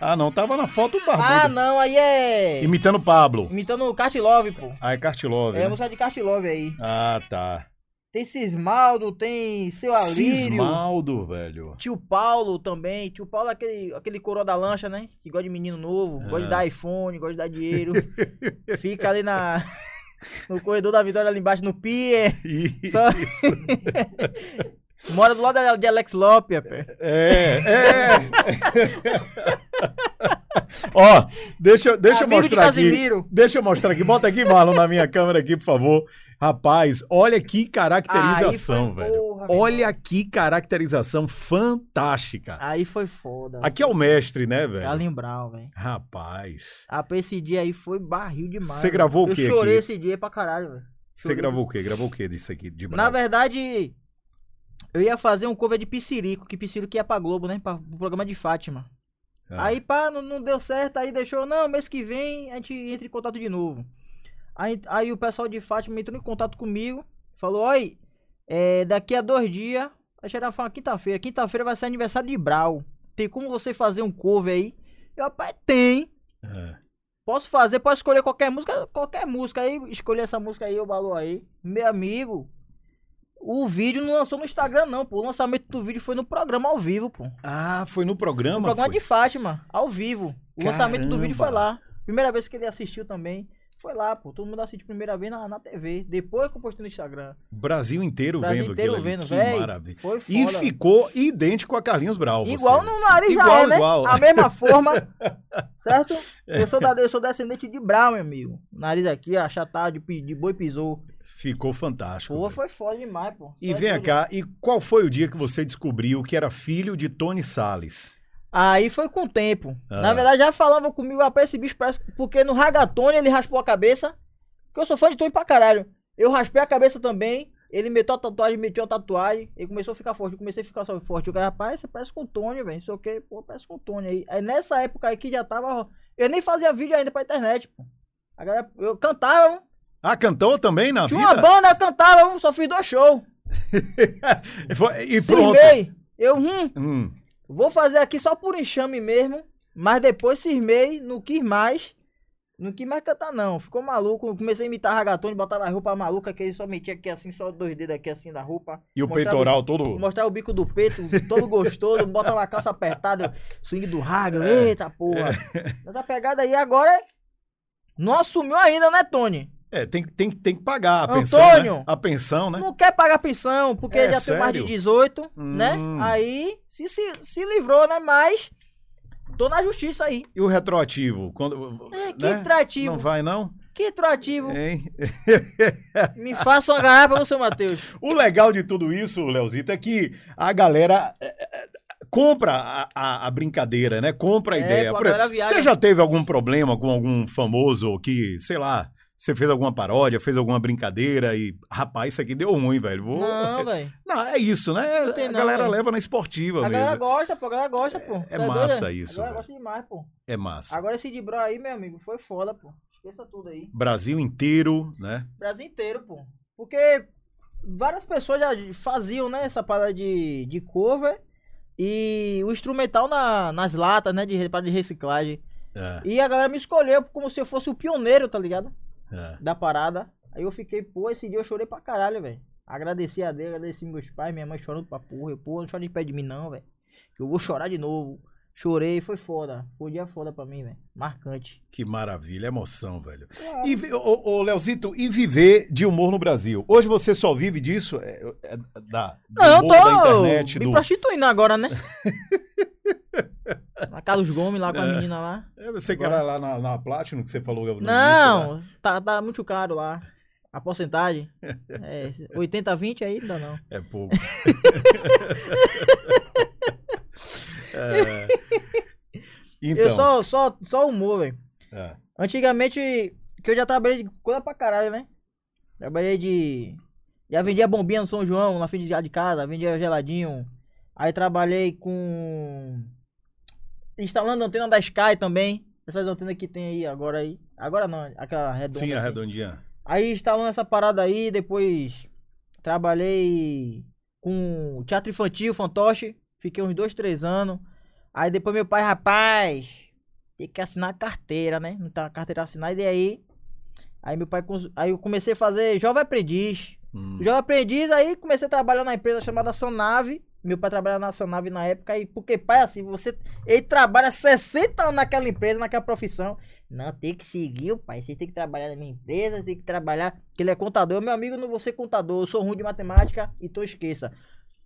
Ah, não, tava na foto do Ah, barbudo. não, aí é... Imitando Pablo. Imitando o Castilove, pô. Ah, é Cartilove. É, né? música de Castilove aí. Ah, tá. Tem Cismaldo, tem Seu Alírio. Cismaldo, velho. Tio Paulo também. Tio Paulo é aquele, aquele coroa da lancha, né? Que gosta de menino novo, gosta de Ah. dar iPhone, gosta de dar dinheiro. Fica ali na, no corredor da Vitória, ali embaixo, no pier. Ih, Só- Mora do lado da- de Alex Lopes, pé. É, é. Ó, deixa, eu- deixa eu Amigo de mostrar aqui. Deixa eu mostrar aqui. Bota aqui, Marlon, na minha câmera aqui, por favor. Rapaz, olha que caracterização, velho. porra, Olha que caracterização fantástica. Aí foi foda. Aqui é o mestre, né, velho? Brown, velho. Rapaz. Ah, pra esse dia aí foi barril demais. Você velho. gravou o Eu quê chorei aqui? esse dia pra caralho, velho. Você gravou o quê? Gravou o quê disso aqui de Na verdade, eu ia fazer um cover de Piscirico, que Piscirico ia pra Globo, né? Pra, pro programa de Fátima. Ah, Aí, pá, não, não deu certo, aí deixou, não, mês que vem a gente entra em contato de novo. Aí, aí o pessoal de Fátima entrou em contato comigo, falou, oi, é, daqui a dois dias, acho que era uma quinta-feira, quinta-feira vai ser aniversário de Brau. Tem como você fazer um cover aí? Eu, rapaz, tem. é. Posso fazer, posso escolher qualquer música, qualquer música aí, escolher essa música aí, o valor aí. Meu amigo, o vídeo não lançou no Instagram não, pô. O lançamento do vídeo foi no programa ao vivo, pô. Ah, foi no No programa? programa foi? de Fátima, ao vivo. O lançamento do vídeo foi Caramba. lá. Primeira vez que ele assistiu também. Foi lá, pô. Todo mundo assistiu primeira vez na, na TV. Depois que eu postei no Instagram. Brasil inteiro Brasil vendo inteiro vendo, véi. maravilha. Foi foda. E ficou idêntico a Carlinhos Brau. você. Igual no nariz já Igual, é, né? igual. A mesma forma. certo? Eu sou, da, eu sou descendente de Brown, meu amigo. Nariz aqui, achatado, de, de boi pisou. Ficou fantástico. Pô, foi foda demais, pô. E vem tudo. cá, e qual foi o dia que você descobriu que era filho de Tony Salles? Aí foi com o tempo. Ah. Na verdade, já falavam comigo, rapaz, esse bicho parece. Porque no Ragatone ele raspou a cabeça. Porque eu sou fã de Tony pra caralho. Eu raspei a cabeça também. Ele meteu a tatuagem, meteu a tatuagem. Ele começou a ficar forte. Eu comecei a ficar forte. O cara, rapaz, você parece com o Tony, velho. Não sei o que. Pô, parece com o Tony aí. Aí nessa época aí que já tava. Eu nem fazia vídeo ainda pra internet, pô. A galera, eu cantava. Ah, cantou também na Tinha uma vida? banda, eu cantava. Só fiz dois shows. Foi- E pronto. Eu, hum. Hum, Vou fazer aqui só por enxame mesmo. Mas depois cismei, não quis mais. Não quis mais cantar, não. Ficou maluco. Comecei a imitar ragatone, botava a roupa maluca, que ele só metia aqui assim, só dois dedos aqui assim da roupa. E o peitoral todo. Mostrar o bico do peito, todo gostoso, botava a calça apertada, swing do raga, É. eita porra. Essa pegada aí agora não assumiu ainda, né, Tony? É, tem, tem, tem que pagar a pensão. Antônio! Né? A pensão, né? Não quer pagar pensão, porque É, já tem mais de sério? 18, né? Hum. Aí se, se, se livrou, né? Mas tô na justiça aí. E o retroativo? Quando, É, que né? retroativo. Não vai, não? Que retroativo. Hein? Me faça uma garrafa seu Matheus. O legal de tudo isso, Leozito, é que a galera é, é, compra a, a- a brincadeira, né? Compra a É, ideia. a Por exemplo. Você já teve algum problema com algum famoso que, sei lá, você fez alguma paródia, fez alguma brincadeira e, rapaz, isso aqui deu ruim, velho. Vou... Não, velho. Não, é isso, né? Não tem a não, galera velho. leva na esportiva A mesmo. galera gosta, pô. A galera gosta, pô. É doido, massa né? isso, A galera velho. gosta demais, pô. É massa. Agora esse de bro aí, meu amigo, foi foda, pô. Esqueça tudo aí. Brasil inteiro, né? Brasil inteiro, pô. Porque várias pessoas já faziam, né, essa parada de, de cover e o instrumental na, nas latas, né, de, de reciclagem. É, E a galera me escolheu como se eu fosse o pioneiro, tá ligado? É. Da parada. Aí eu fiquei, pô, esse dia eu chorei pra caralho, velho. Agradeci a Deus, agradeci meus pais, minha mãe chorando pra porra. Eu, pô, não chora de pé de mim não, velho. Que eu vou chorar de novo. Chorei, foi foda. Foi um dia foda pra mim, velho. Marcante. Que maravilha, emoção, velho. E, vi- ô, ô, Leozito, e viver de humor no Brasil? Hoje você só vive disso? É, é da, do Não, eu tô da internet, me do... prostituindo agora, né? Carlos Gomes, lá com a É. menina lá. É, você que era lá na, na Platinum, que você falou início, né? Não, tá, tá muito caro lá. A porcentagem. É, 80-20 aí não dá não. É pouco. É. Então, Eu só, só, só humor, velho. é. Antigamente, que eu já trabalhei de coisa pra caralho, né? Trabalhei de. Já vendia bombinha no São João, na frente de casa, vendia geladinho. Aí trabalhei com. Instalando antena da Sky também. Essas antenas que tem aí agora aí. Agora não, aquela redonda. Sim, a assim. redondinha. Aí instalando essa parada aí, depois trabalhei com teatro infantil, fantoche. Fiquei uns dois, três anos. Aí depois meu pai, rapaz, tem que assinar a carteira, né? Não tá a carteira assinada. E aí, aí meu pai, aí eu comecei a fazer jovem aprendiz. Hum. Jovem aprendiz, aí comecei a trabalhar na empresa chamada Sanave. Meu pai trabalhava na Sanave na época. E porque pai, assim, você. Ele trabalha 60 anos naquela empresa, naquela profissão. Não, tem que seguir, o pai. Você tem que trabalhar na minha empresa, tem que trabalhar. Que ele é contador. Meu amigo, eu não vou ser contador. Eu sou ruim de matemática, então esqueça.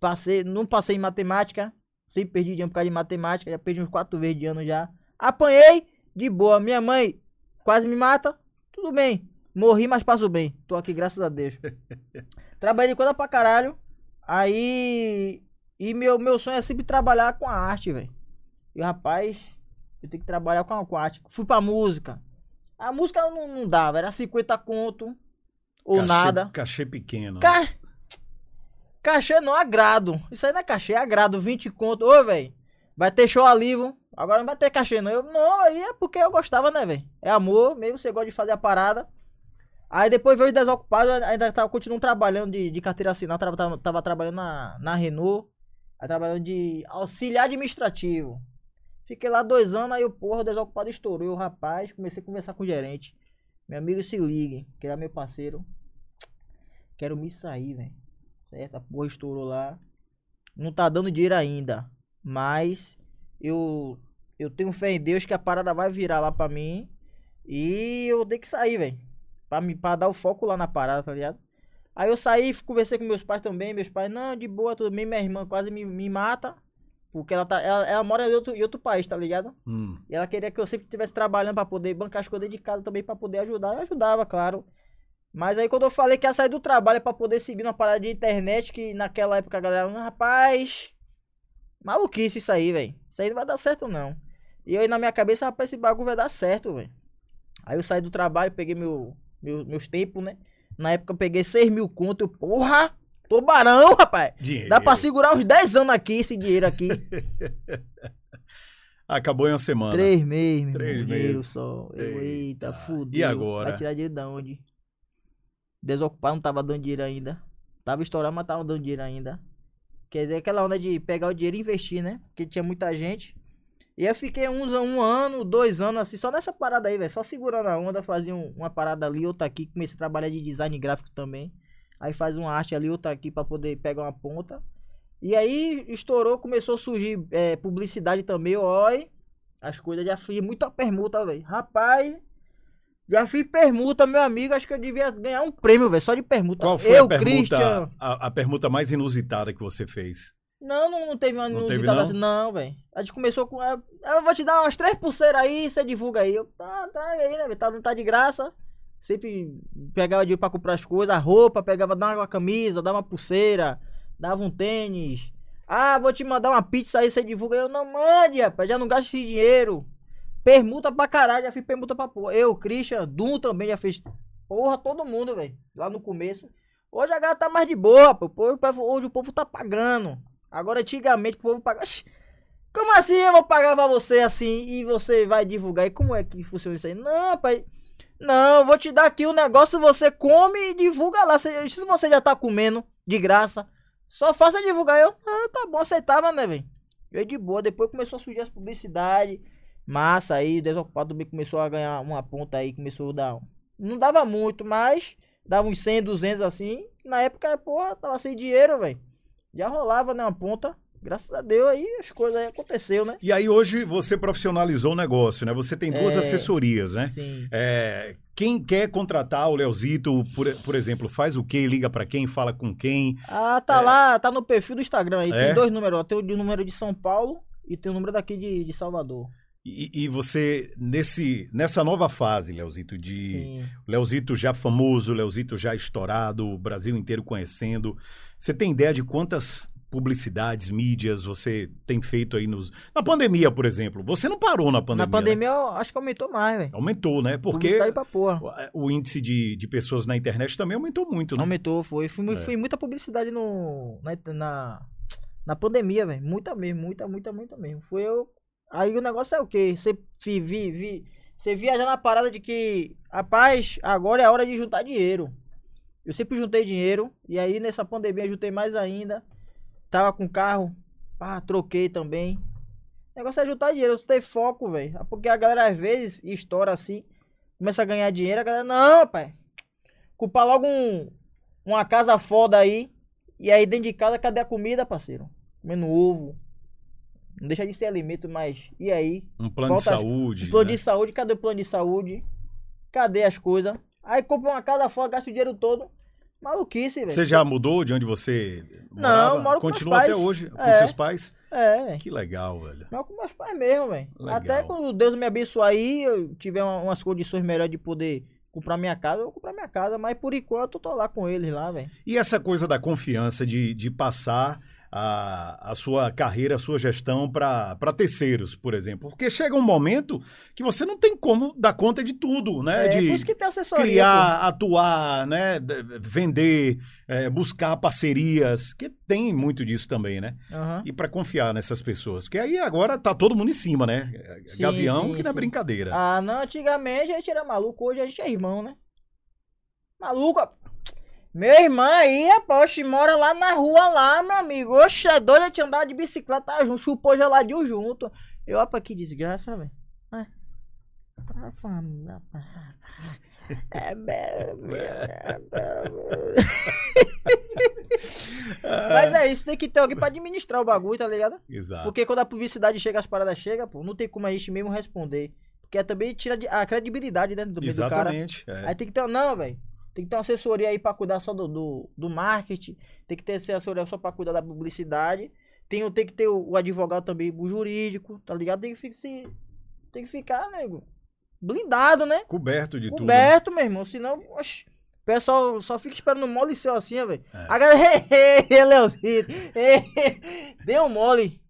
Passei, não passei em matemática. Sempre perdi ano por causa de matemática. Já perdi uns quatro vezes de ano já. Apanhei de boa. Minha mãe quase me mata. Tudo bem. Morri, mas passo bem. Tô aqui, graças a Deus. Trabalhei de coisa pra caralho. Aí. E meu, meu sonho é sempre trabalhar com a arte, velho. E rapaz, eu tenho que trabalhar com a, com a arte. Fui pra música. A música não, não dava, era 50 conto. Ou Cachê- nada. Cachê pequeno. Ca... Cachê não, agrado. Isso aí não é cachê, é agrado. 20 conto. Ô, velho. Vai ter show ali, viu? Agora não vai ter cachê, não. Eu, não, aí é porque eu gostava, né, velho? É amor, mesmo você gosta de fazer a parada. Aí depois veio os desocupados, ainda tava continuando trabalhando de, de carteira assinada, tava, tava, tava trabalhando na, na Renault, aí trabalhando de auxiliar administrativo. Fiquei lá dois anos, aí o porra, o desocupado estourou, eu, rapaz, comecei a conversar com o gerente. Meu amigo se ligue, que era meu parceiro. Quero me sair, velho. Certo? A porra estourou lá. Não tá dando dinheiro ainda. Mas eu eu tenho fé em Deus que a parada vai virar lá pra mim. E eu tenho que sair, velho. Pra, me, pra dar o foco lá na parada, tá ligado? Aí eu saí, conversei com meus pais também. Meus pais, não, de boa, tudo bem. Minha irmã quase me, me mata. Porque ela, tá, ela, ela mora em outro, em outro país, tá ligado? Hum. E ela queria que eu sempre estivesse trabalhando pra poder bancar as coisas de casa também pra poder ajudar. Eu ajudava, claro. Mas aí quando eu falei que ia sair do trabalho pra poder seguir uma parada de internet, que naquela época a galera, "Ah, rapaz, maluquice isso aí, velho. Isso aí não vai dar certo não. E aí na minha cabeça, rapaz, esse bagulho vai dar certo, velho. Aí eu saí do trabalho, peguei meu, meu- meus tempos, né? Na época eu peguei 6 mil conto, eu, porra, tô barão, rapaz. Dinheiro. Dá pra segurar uns 10 anos aqui, esse dinheiro aqui. Acabou em uma semana. Três meses, meu Três irmão, dinheiro meses. só. Eu, Eita. fudeu. E agora? Vai tirar dinheiro da onde? Desocupado não tava dando dinheiro ainda. Tava estourado, mas tava dando dinheiro ainda. Quer dizer, aquela onda de pegar o dinheiro e investir, né? Porque tinha muita gente. E eu fiquei uns, um ano, dois anos assim, só nessa parada aí, velho. Só segurando a onda, fazia um- uma parada ali, outra aqui. Comecei a trabalhar de design gráfico também. Aí faz uma arte ali, outra aqui pra poder pegar uma ponta. E aí estourou, começou a surgir é, publicidade também, oi. As coisas já fiz muita permuta, velho. Rapaz, já fiz permuta, meu amigo. Acho que eu devia ganhar um prêmio, velho, só de permuta. Qual foi eu, a, permuta, Christian. a, a permuta mais inusitada que você fez? Não, não, não teve uma Não teve, não? assim, não, velho. A gente começou com. é, Eu vou te dar umas três pulseiras aí, você divulga aí. Eu, ah, traga aí, né? Tá, não tá de graça. Sempre pegava dinheiro pra comprar as coisas, a roupa, pegava, dava uma camisa, dava uma pulseira, dava um tênis. Ah, vou te mandar uma pizza aí, você divulga. Eu não mande, rapaz, já não gasta esse dinheiro. Permuta pra caralho, já fiz permuta pra porra. Eu, Christian, Dum também já fez. Porra, todo mundo, velho. Lá no começo. Hoje a galera tá mais de boa. Pô, Hoje o povo tá pagando. Agora, antigamente, o povo pagava. Como assim eu vou pagar pra você assim e você vai divulgar? E como é que funciona isso aí? Não, pai. Não, vou te dar aqui o negócio, você come e divulga lá. Se você já tá comendo de graça, só faça divulgar. Eu, ah, tá bom, aceitava, né, velho? Eu de boa. Depois começou a surgir as publicidades. Massa aí, desocupado também começou a ganhar uma ponta aí, começou a dar. um- Não dava muito, mas dava uns 100, 200 assim. Na época, porra, tava sem dinheiro, velho. Já rolava, né, uma ponta. Graças a Deus aí as coisas aí aconteceu, né? E aí hoje você profissionalizou o negócio, né? Você tem duas É. assessorias, né? Sim. É, quem quer contratar o Leozito, por, por exemplo, faz o quê? Liga pra quem? Fala com quem? Ah, tá lá, tá no perfil do Instagram aí. É? Tem dois números, ó. Tem o número de São Paulo e tem o número daqui de, de Salvador. E, e você, nesse, nessa nova fase, Leozito, de Sim. Leozito já famoso, Leozito já estourado, o Brasil inteiro conhecendo, você tem ideia de quantas publicidades, mídias você tem feito aí nos... Na pandemia, por exemplo. Você não parou na pandemia, Na pandemia, eu acho que aumentou mais, velho. né? Aumentou, né? Porque o, índice de, de pessoas na internet também aumentou muito, né? Aumentou, foi. Fui, mu- É. muita publicidade no. Na, na, Na pandemia, velho. Muita mesmo, muita, muita, muita mesmo. Foi eu. Aí o negócio é o quê? Você vi, vi, você viaja na parada de que, rapaz, agora é a hora de juntar dinheiro. Eu sempre juntei dinheiro. E aí nessa pandemia eu juntei mais ainda. Tava com carro. Ah, troquei também. O negócio é juntar dinheiro, você tem foco, velho. Porque a galera às vezes estoura assim, começa a ganhar dinheiro, a galera, não, pai. Culpar logo um, uma casa foda aí. E aí dentro de casa, cadê a comida, parceiro? Comendo ovo. Não deixa de ser alimento, mas. E aí? Um plano de saúde. Um plano né? de saúde, cadê o plano de saúde? Cadê as coisas? Aí compra uma casa fora, gasta o dinheiro todo. Maluquice, velho. Você já mudou de onde você morava? Não, moro Continua com até hoje com é. seus pais? É. Que legal, velho. Moro com meus pais mesmo, velho. Até quando Deus me abençoar aí, eu tiver umas condições melhores de poder comprar minha casa, eu vou comprar minha casa. Mas por enquanto eu tô lá com eles lá, velho. E essa coisa da confiança de, de passar a, a sua carreira, a sua gestão para terceiros, por exemplo. Porque chega um momento que você não tem como dar conta de tudo, né? É, de criar, pô. atuar, né? vender, é, buscar parcerias, que tem muito disso também, né? Uhum. E para confiar nessas pessoas. Que aí agora tá todo mundo em cima, né? Sim, Gavião, sim, que não é brincadeira. Ah, não, antigamente a gente era maluco, hoje a gente é irmão, né? Maluco, Meu irmão aí, poxa, mora lá na rua lá, meu amigo. Oxe, é doido a te andar de bicicleta junto, chupou geladinho junto. Eu, opa, que desgraça, velho. Ah. Ah, família, É, Mas é isso, tem que ter alguém pra administrar o bagulho, tá ligado? Exato. Porque quando a publicidade chega, as paradas chegam, pô, não tem como a gente mesmo responder. Porque também tira de- a credibilidade dentro do meio do cara. Exatamente. é. Aí tem que ter, não, velho. Tem que ter uma assessoria aí pra cuidar só do, do, do marketing. Tem que ter assessoria só pra cuidar da publicidade. Tem, tem que ter o, o advogado também, o jurídico, tá ligado? Tem que, fi- se, tem que ficar, nego, blindado, né? Coberto de tudo. né? Coberto, meu irmão. Senão, oxe, o pessoal só fica esperando mole seu assim, velho. É. A galera, Leozito, deu um mole.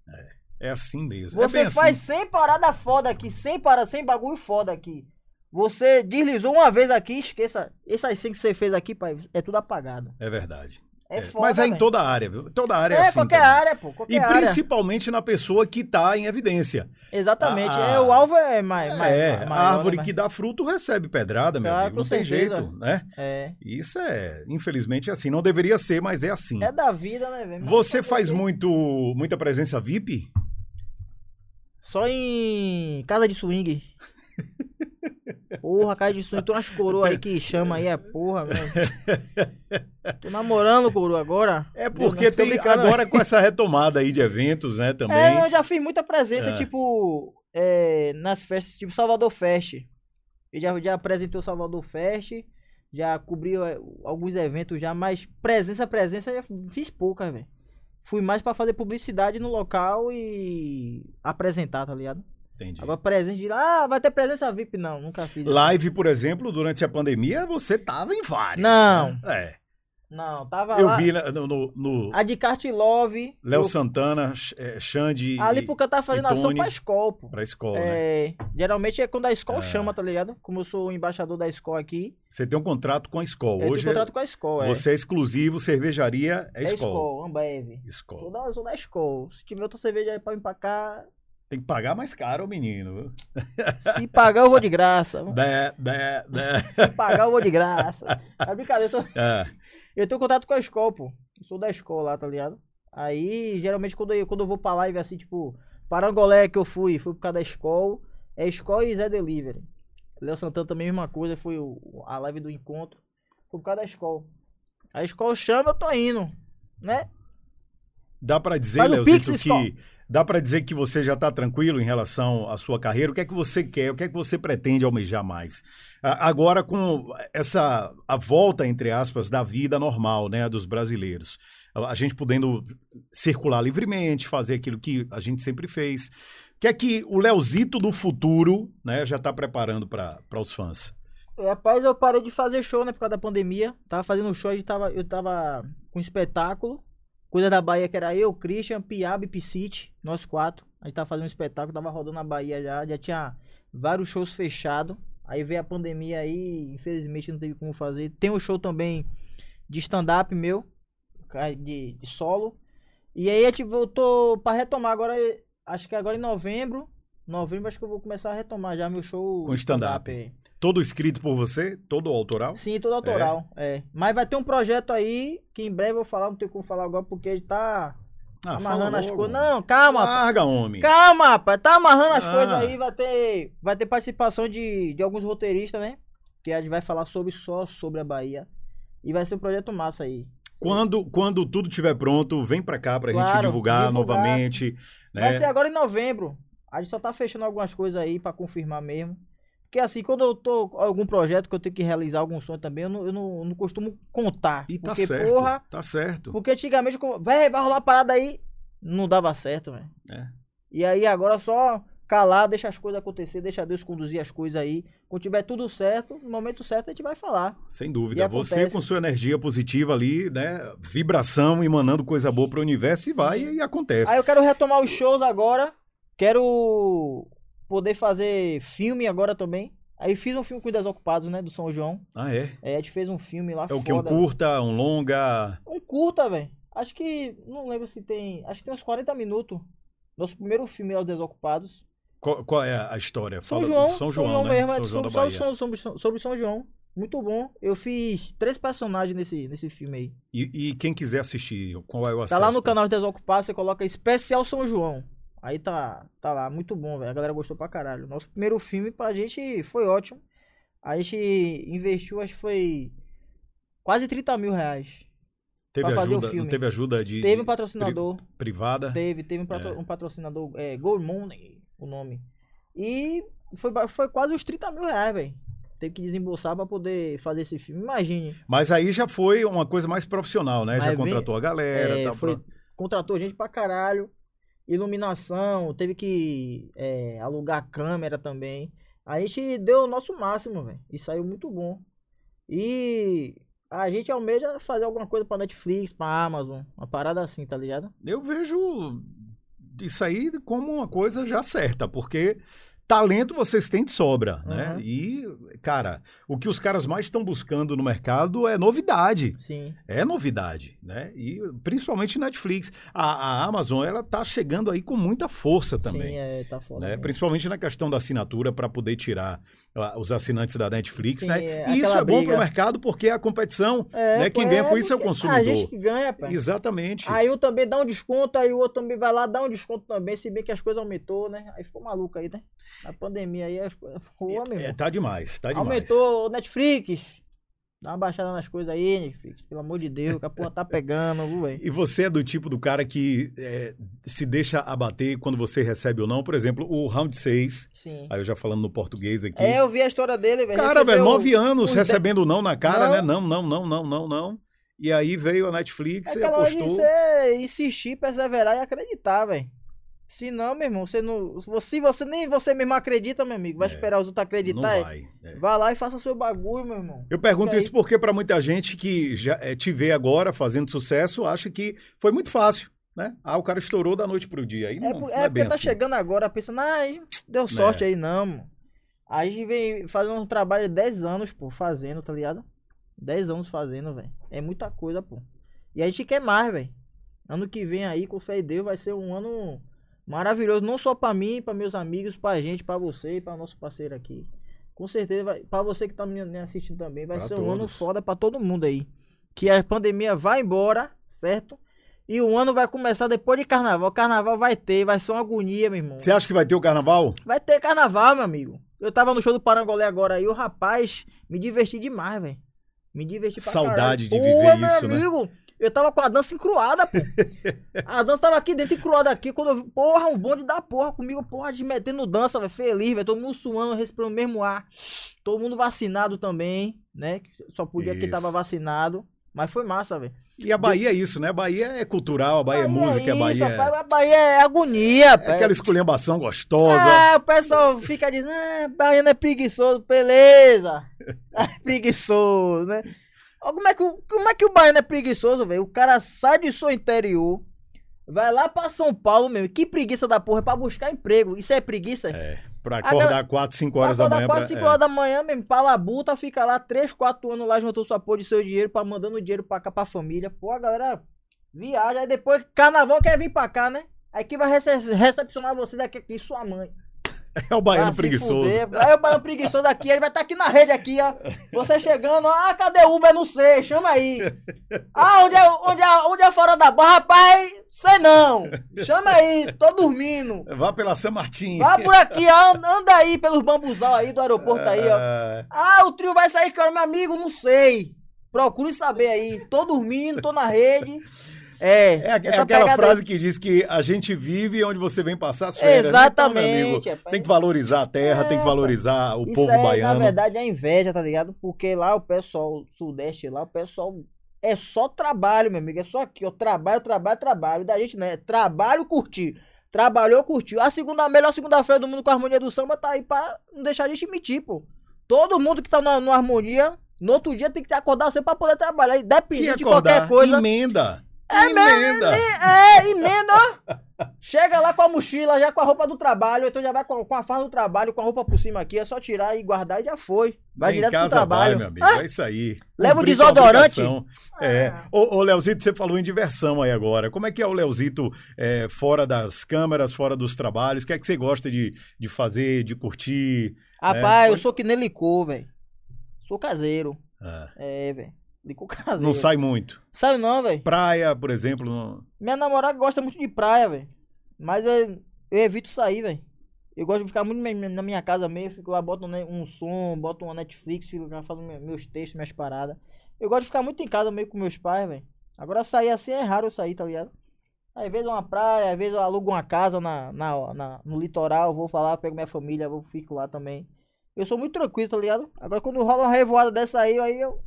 É assim mesmo. é Você bem faz assim. 100 paradas foda aqui, 100 paradas, 100 bagulho foda aqui. Você deslizou uma vez aqui, esqueça. Essas 100 que você fez aqui, pai, é tudo apagado. É verdade. É, É, foda, Mas é em toda área, viu? Toda área é, É, assim. qualquer também. área, pô. Qualquer E área. principalmente na pessoa que tá em evidência. Exatamente. Ah, é, o alvo é mais. mais é, mais- a maior, árvore né, que dá fruto recebe pedrada, meu Claro, amigo. Não tem certeza. jeito, né? É. Isso é, infelizmente, assim. Não deveria ser, mas é assim. É da vida, né, velho? Você faz muito, muita presença VIP? Só em casa de swing. Porra, casa de swing. Tem umas coroas aí que chama aí, é porra, velho. Tô namorando, coroa, agora. É porque tem agora com essa retomada aí de eventos, né, também. É, eu já fiz muita presença, É. tipo, é, nas festas, tipo Salvador Fest. Eu já, já apresentei o Salvador Fest, já cobri é, alguns eventos já, mas presença, presença, já fiz pouca, velho. Fui mais pra fazer publicidade no local e apresentar, tá ligado? Entendi. Agora presença de ah, vai ter presença VIP, não, nunca fiz. Live, por exemplo, durante a pandemia, você tava em várias. Não. né? Não, tava É. Eu lá. vi na- no, no, no A de Kart Love. Léo eu- Santana, é, Xande Ali porque eu tava fazendo ação pra escola, pô. pra escola, né? É, geralmente é quando a escola Ah. chama, tá ligado? Como eu sou o embaixador da escola aqui, Você tem um contrato com a escola. eu Hoje tenho contrato com a escola. é. você é exclusivo, cervejaria é é escola. escola, Ambev. Escola. Sou da, eu sou da escola. Se tiver outra cerveja aí pra vir pra cá, Tem que pagar mais caro, o menino. viu? se pagar eu vou de graça. Bé, bé, bé. Se pagar eu vou de graça. É brincadeira, eu, tô- É, eu tenho contato com a escola, pô. Eu sou da escola lá, tá ligado? Aí, geralmente, quando eu, quando eu vou pra live assim, tipo, Parangolé que eu fui, fui por causa da escola. É escola e Zé Delivery. Léo Santana também, mesma coisa, foi o, a live do encontro. Foi por causa da escola. A escola chama, eu tô indo, né? Dá pra dizer, Faz o Leozito, Pix, escola. Dá pra dizer que você já tá tranquilo em relação à sua carreira. O que é que você quer? O que é que você pretende almejar mais? Agora com essa a volta entre aspas da vida normal, né, dos brasileiros. A gente podendo circular livremente, fazer aquilo que a gente sempre fez. O que é que o Leozito do futuro, né, já tá preparando para os fãs? Rapaz, eu parei de fazer show, né, por causa da pandemia. Tava fazendo show, gente tava, eu tava com espetáculo. Coisa da Bahia, que era eu, Christian, Piaba e Piscite, nós quatro. A gente tava fazendo um espetáculo, tava rodando na Bahia já, já tinha vários shows fechados. Aí veio a pandemia aí, infelizmente não teve como fazer. Tem um show também de stand-up meu, de, de solo. E aí a gente voltou pra retomar agora, acho que agora em novembro. Novembro acho que eu vou começar a retomar já meu show. Com stand-up. aí. Todo escrito por você? Todo autoral? Sim, todo autoral. É. Mas vai ter um projeto aí que em breve eu vou falar, não tenho como falar agora porque ele tá Ah, amarrando as coisas. Não, calma. Larga, homem. Calma, rapaz. Tá amarrando as Ah. coisas aí, vai ter, vai ter participação de, de alguns roteiristas, né? Que a gente vai falar sobre só sobre a Bahia. E vai ser um projeto massa aí. Quando, quando tudo estiver pronto, vem pra cá pra gente Claro, divulgar, divulgar. novamente. Vai Né? ser agora em novembro. A gente só tá fechando algumas coisas aí pra confirmar mesmo. Porque assim, quando eu tô com algum projeto que eu tenho que realizar algum sonho também, eu não, eu não, eu não costumo contar. E tá porque, certo. porra, Tá certo. porque antigamente, vai rolar uma parada aí, não dava certo, velho. É. E aí agora só calar, deixa as coisas acontecer, deixa Deus conduzir as coisas aí. Quando tiver tudo certo, no momento certo a gente vai falar. Sem dúvida. Você com sua energia positiva ali, né? Vibração, emanando coisa boa pro universo e vai e acontece. Aí eu quero retomar os shows agora. Quero poder fazer filme agora também. Aí fiz um filme com os Desocupados, né? Do São João. Ah, é? É, a gente fez um filme lá É o que? Um curta, um longa. Um curta, velho. Acho que. Não lembro se tem. Acho que tem uns 40 minutos. Nosso primeiro filme é os Desocupados. Qual, qual é a história? São Fala- João. São João, né? mesmo. É São João sobre, sobre, sobre, sobre São João. Muito bom. Eu fiz três personagens nesse, nesse filme aí. E, e quem quiser assistir, qual é o acesso? Tá lá no canal Desocupados, você coloca Especial São João. Aí tá, tá lá, muito bom, velho. A galera gostou pra caralho. Nosso primeiro filme pra gente foi ótimo. A gente investiu, acho que foi quase 30 mil reais. Teve pra fazer o ajuda, não teve ajuda de, Teve um patrocinador, privada? teve, teve um, patro- É. um patrocinador, é, Gold Money, o nome. E foi, foi quase uns 30 mil reais, velho. Teve que desembolsar pra poder fazer esse filme. Imagine. Mas aí já foi uma coisa mais profissional, né? já Mas vem- contratou a galera, É, tá foi- pro- contratou gente pra caralho. Iluminação, teve que é, alugar câmera também. A gente deu o nosso máximo, velho. E saiu muito bom. E a gente almeja fazer alguma coisa pra Netflix, pra Amazon. Uma parada assim, tá ligado? Eu vejo isso aí como uma coisa já certa, porque talento vocês têm de sobra, né? Uhum. E, cara, o que os caras mais estão buscando no mercado é novidade. Sim. É novidade, né? E principalmente Netflix. A, a Amazon, ela tá chegando aí com muita força também. Sim, é, tá foda. né? Principalmente na questão da assinatura para poder tirar os assinantes da Netflix, Sim, né? é, E isso é bom para o mercado porque é a competição, É, né? Quem ganha com isso é o consumidor. A gente que ganha, pá. Exatamente. Aí um também dá um desconto, aí o outro também vai lá dar um desconto também, se bem que as coisas aumentou, né? Aí ficou maluco aí, né? Na pandemia aí as coisas. Pô, É, tá demais, tá demais. Aumentou o Netflix. Dá uma baixada nas coisas aí, Netflix. Pelo amor de Deus, que a porra tá pegando, velho? E você é do tipo do cara que é, se deixa abater quando você recebe ou não? Por exemplo, o Round 6, Sim. aí eu já falando no português aqui. É, eu vi a história dele, velho. cara, velho, nove anos recebendo não na cara, Não. né? Não, não, não, não, não, não. E aí veio a Netflix É e de apostou. você insistir, perseverar e acreditar, velho. Se não, meu irmão, você não. Se você nem você mesmo acredita, meu amigo, vai É, esperar os outros acreditar. é? vai. é. Vai lá e faça seu bagulho, meu irmão. Eu pergunto isso porque para muita gente que já é, te vê agora fazendo sucesso, acha que foi muito fácil, né? Ah, o cara estourou da noite pro dia. Aí É, não, é é bem porque tá assim. chegando agora pensando, ai, deu sorte aí, não, mano. Aí a gente vem fazendo um trabalho de 10 anos, pô, fazendo, tá ligado? 10 anos fazendo, velho. É muita coisa, pô. E a gente quer mais, velho. Ano que vem aí, com fé em Deus, vai ser um ano maravilhoso. Não só pra mim, pra meus amigos, pra gente, pra você e pra nosso parceiro aqui. Com certeza, vai, pra você que tá me assistindo também, vai Pra ser um ano foda pra todo mundo aí. Que a pandemia vai embora, certo? E o ano vai começar depois de carnaval. Carnaval vai ter, vai ser uma agonia, meu irmão. Você acha que vai ter o carnaval? Vai ter carnaval, meu amigo. Eu tava no show do Parangolé agora aí, o rapaz, me diverti demais, velho. Me diverti pra Saudade caralho. de viver meu isso, né? amigo. Eu tava com a dança encruada, pô. a dança tava aqui dentro encruada aqui. Quando eu vi, porra, um bonde da porra comigo, porra, de metendo dança, velho. Feliz, velho. Todo mundo suando, respirando o mesmo ar. Todo mundo vacinado também, né? Só podia quem tava vacinado. Mas foi massa, velho. E a Bahia é isso, né? A Bahia é cultural, a Bahia é música, a isso, Bahia é, rapaz, a Bahia é agonia, é aquela esculhambação gostosa. Ah, o pessoal fica dizendo, ah, baiano é preguiçoso, beleza. É preguiçoso, né? Como é, que, o- como é que o baiano é preguiçoso, velho? O cara sai de seu interior, vai lá pra São Paulo, meu. Que preguiça da porra, é pra buscar emprego. Isso é preguiça? É, pra acordar 4, 5 horas Pra da acordar manhã. 4, pra- 5 é. horas da manhã, mesmo, pra labuta, fica lá 3, 4 anos lá, juntou sua porra de seu dinheiro, pra mandando dinheiro pra cá pra família. Pô, a galera Viaja, aí depois carnaval quer vir pra cá, né? Aí quem vai rece- recepcionar você daqui aqui, sua mãe. É o baiano se preguiçoso. Aí o baiano preguiçoso aqui, ele vai estar aqui na rede aqui, ó. Você chegando, ah, cadê o Uber? Não sei, chama aí. Ah, onde é, onde é, onde é fora da barra? Rapaz, sei não. Chama aí, tô dormindo. Vá pela San Martin. Vai por aqui, ó, anda aí pelos bambuzal aí do aeroporto aí, ó. Ah, Ah, o trio vai sair, cara, meu amigo, não sei. Procure saber aí. Tô dormindo, tô na rede. É, É, a- é aquela pegada frase que diz que a gente vive onde você vem passar né? Então, meu amigo, Exatamente, rapaz. tem que valorizar a terra, É, tem que valorizar o povo é, baiano. na verdade, é inveja, tá ligado? Porque lá o pessoal, sudeste lá, o pessoal é só trabalho, meu amigo. É só aqui, ó. Trabalho, trabalho, trabalho. Da gente, né? Trabalho, curtir. Trabalhou, curtiu. A segunda, a melhor segunda-feira do mundo com a harmonia do samba tá aí pra não deixar a gente mentir, pô. Todo mundo que tá na, na harmonia, no outro dia tem que acordar sempre pra poder trabalhar. Independente de acordar, qualquer coisa. emenda. É emenda. É, emenda, ó. Chega lá com a mochila, já com a roupa do trabalho, então já vai com, com a farda do trabalho, com a roupa por cima aqui, é só tirar e guardar e já foi. Vai em direto pro casa trabalho. vai, meu amigo. Ah, É isso aí. Leva o desodorante? É. Ah. Ô, ô, Leozito, você falou em diversão aí agora. Como é que é o Leozito é, fora das câmeras, fora dos trabalhos? O que é que você gosta de, de fazer, de curtir? Rapaz, eu pode- sou que nem licor, velho. Sou caseiro. Ah, É, velho. Licor caseiro. não sai muito. Sabe não, velho. Praia, por exemplo. não- Minha namorada gosta muito de praia, velho. Mas eu, eu evito sair, velho. Eu gosto de ficar muito na minha- casa mesmo. Fico lá, boto um som, boto uma Netflix, fico lá fazendo me- meus textos, minhas paradas. Eu gosto de ficar muito em casa meio com meus pais, velho. Agora sair assim é raro eu sair, tá ligado? Aí, Às vezes uma praia, às vezes eu alugo uma casa na, na, na- no litoral, vou falar, pego minha família, vou fico lá também. Eu sou muito tranquilo, tá ligado? Agora quando rola uma revoada dessa aí, aí eu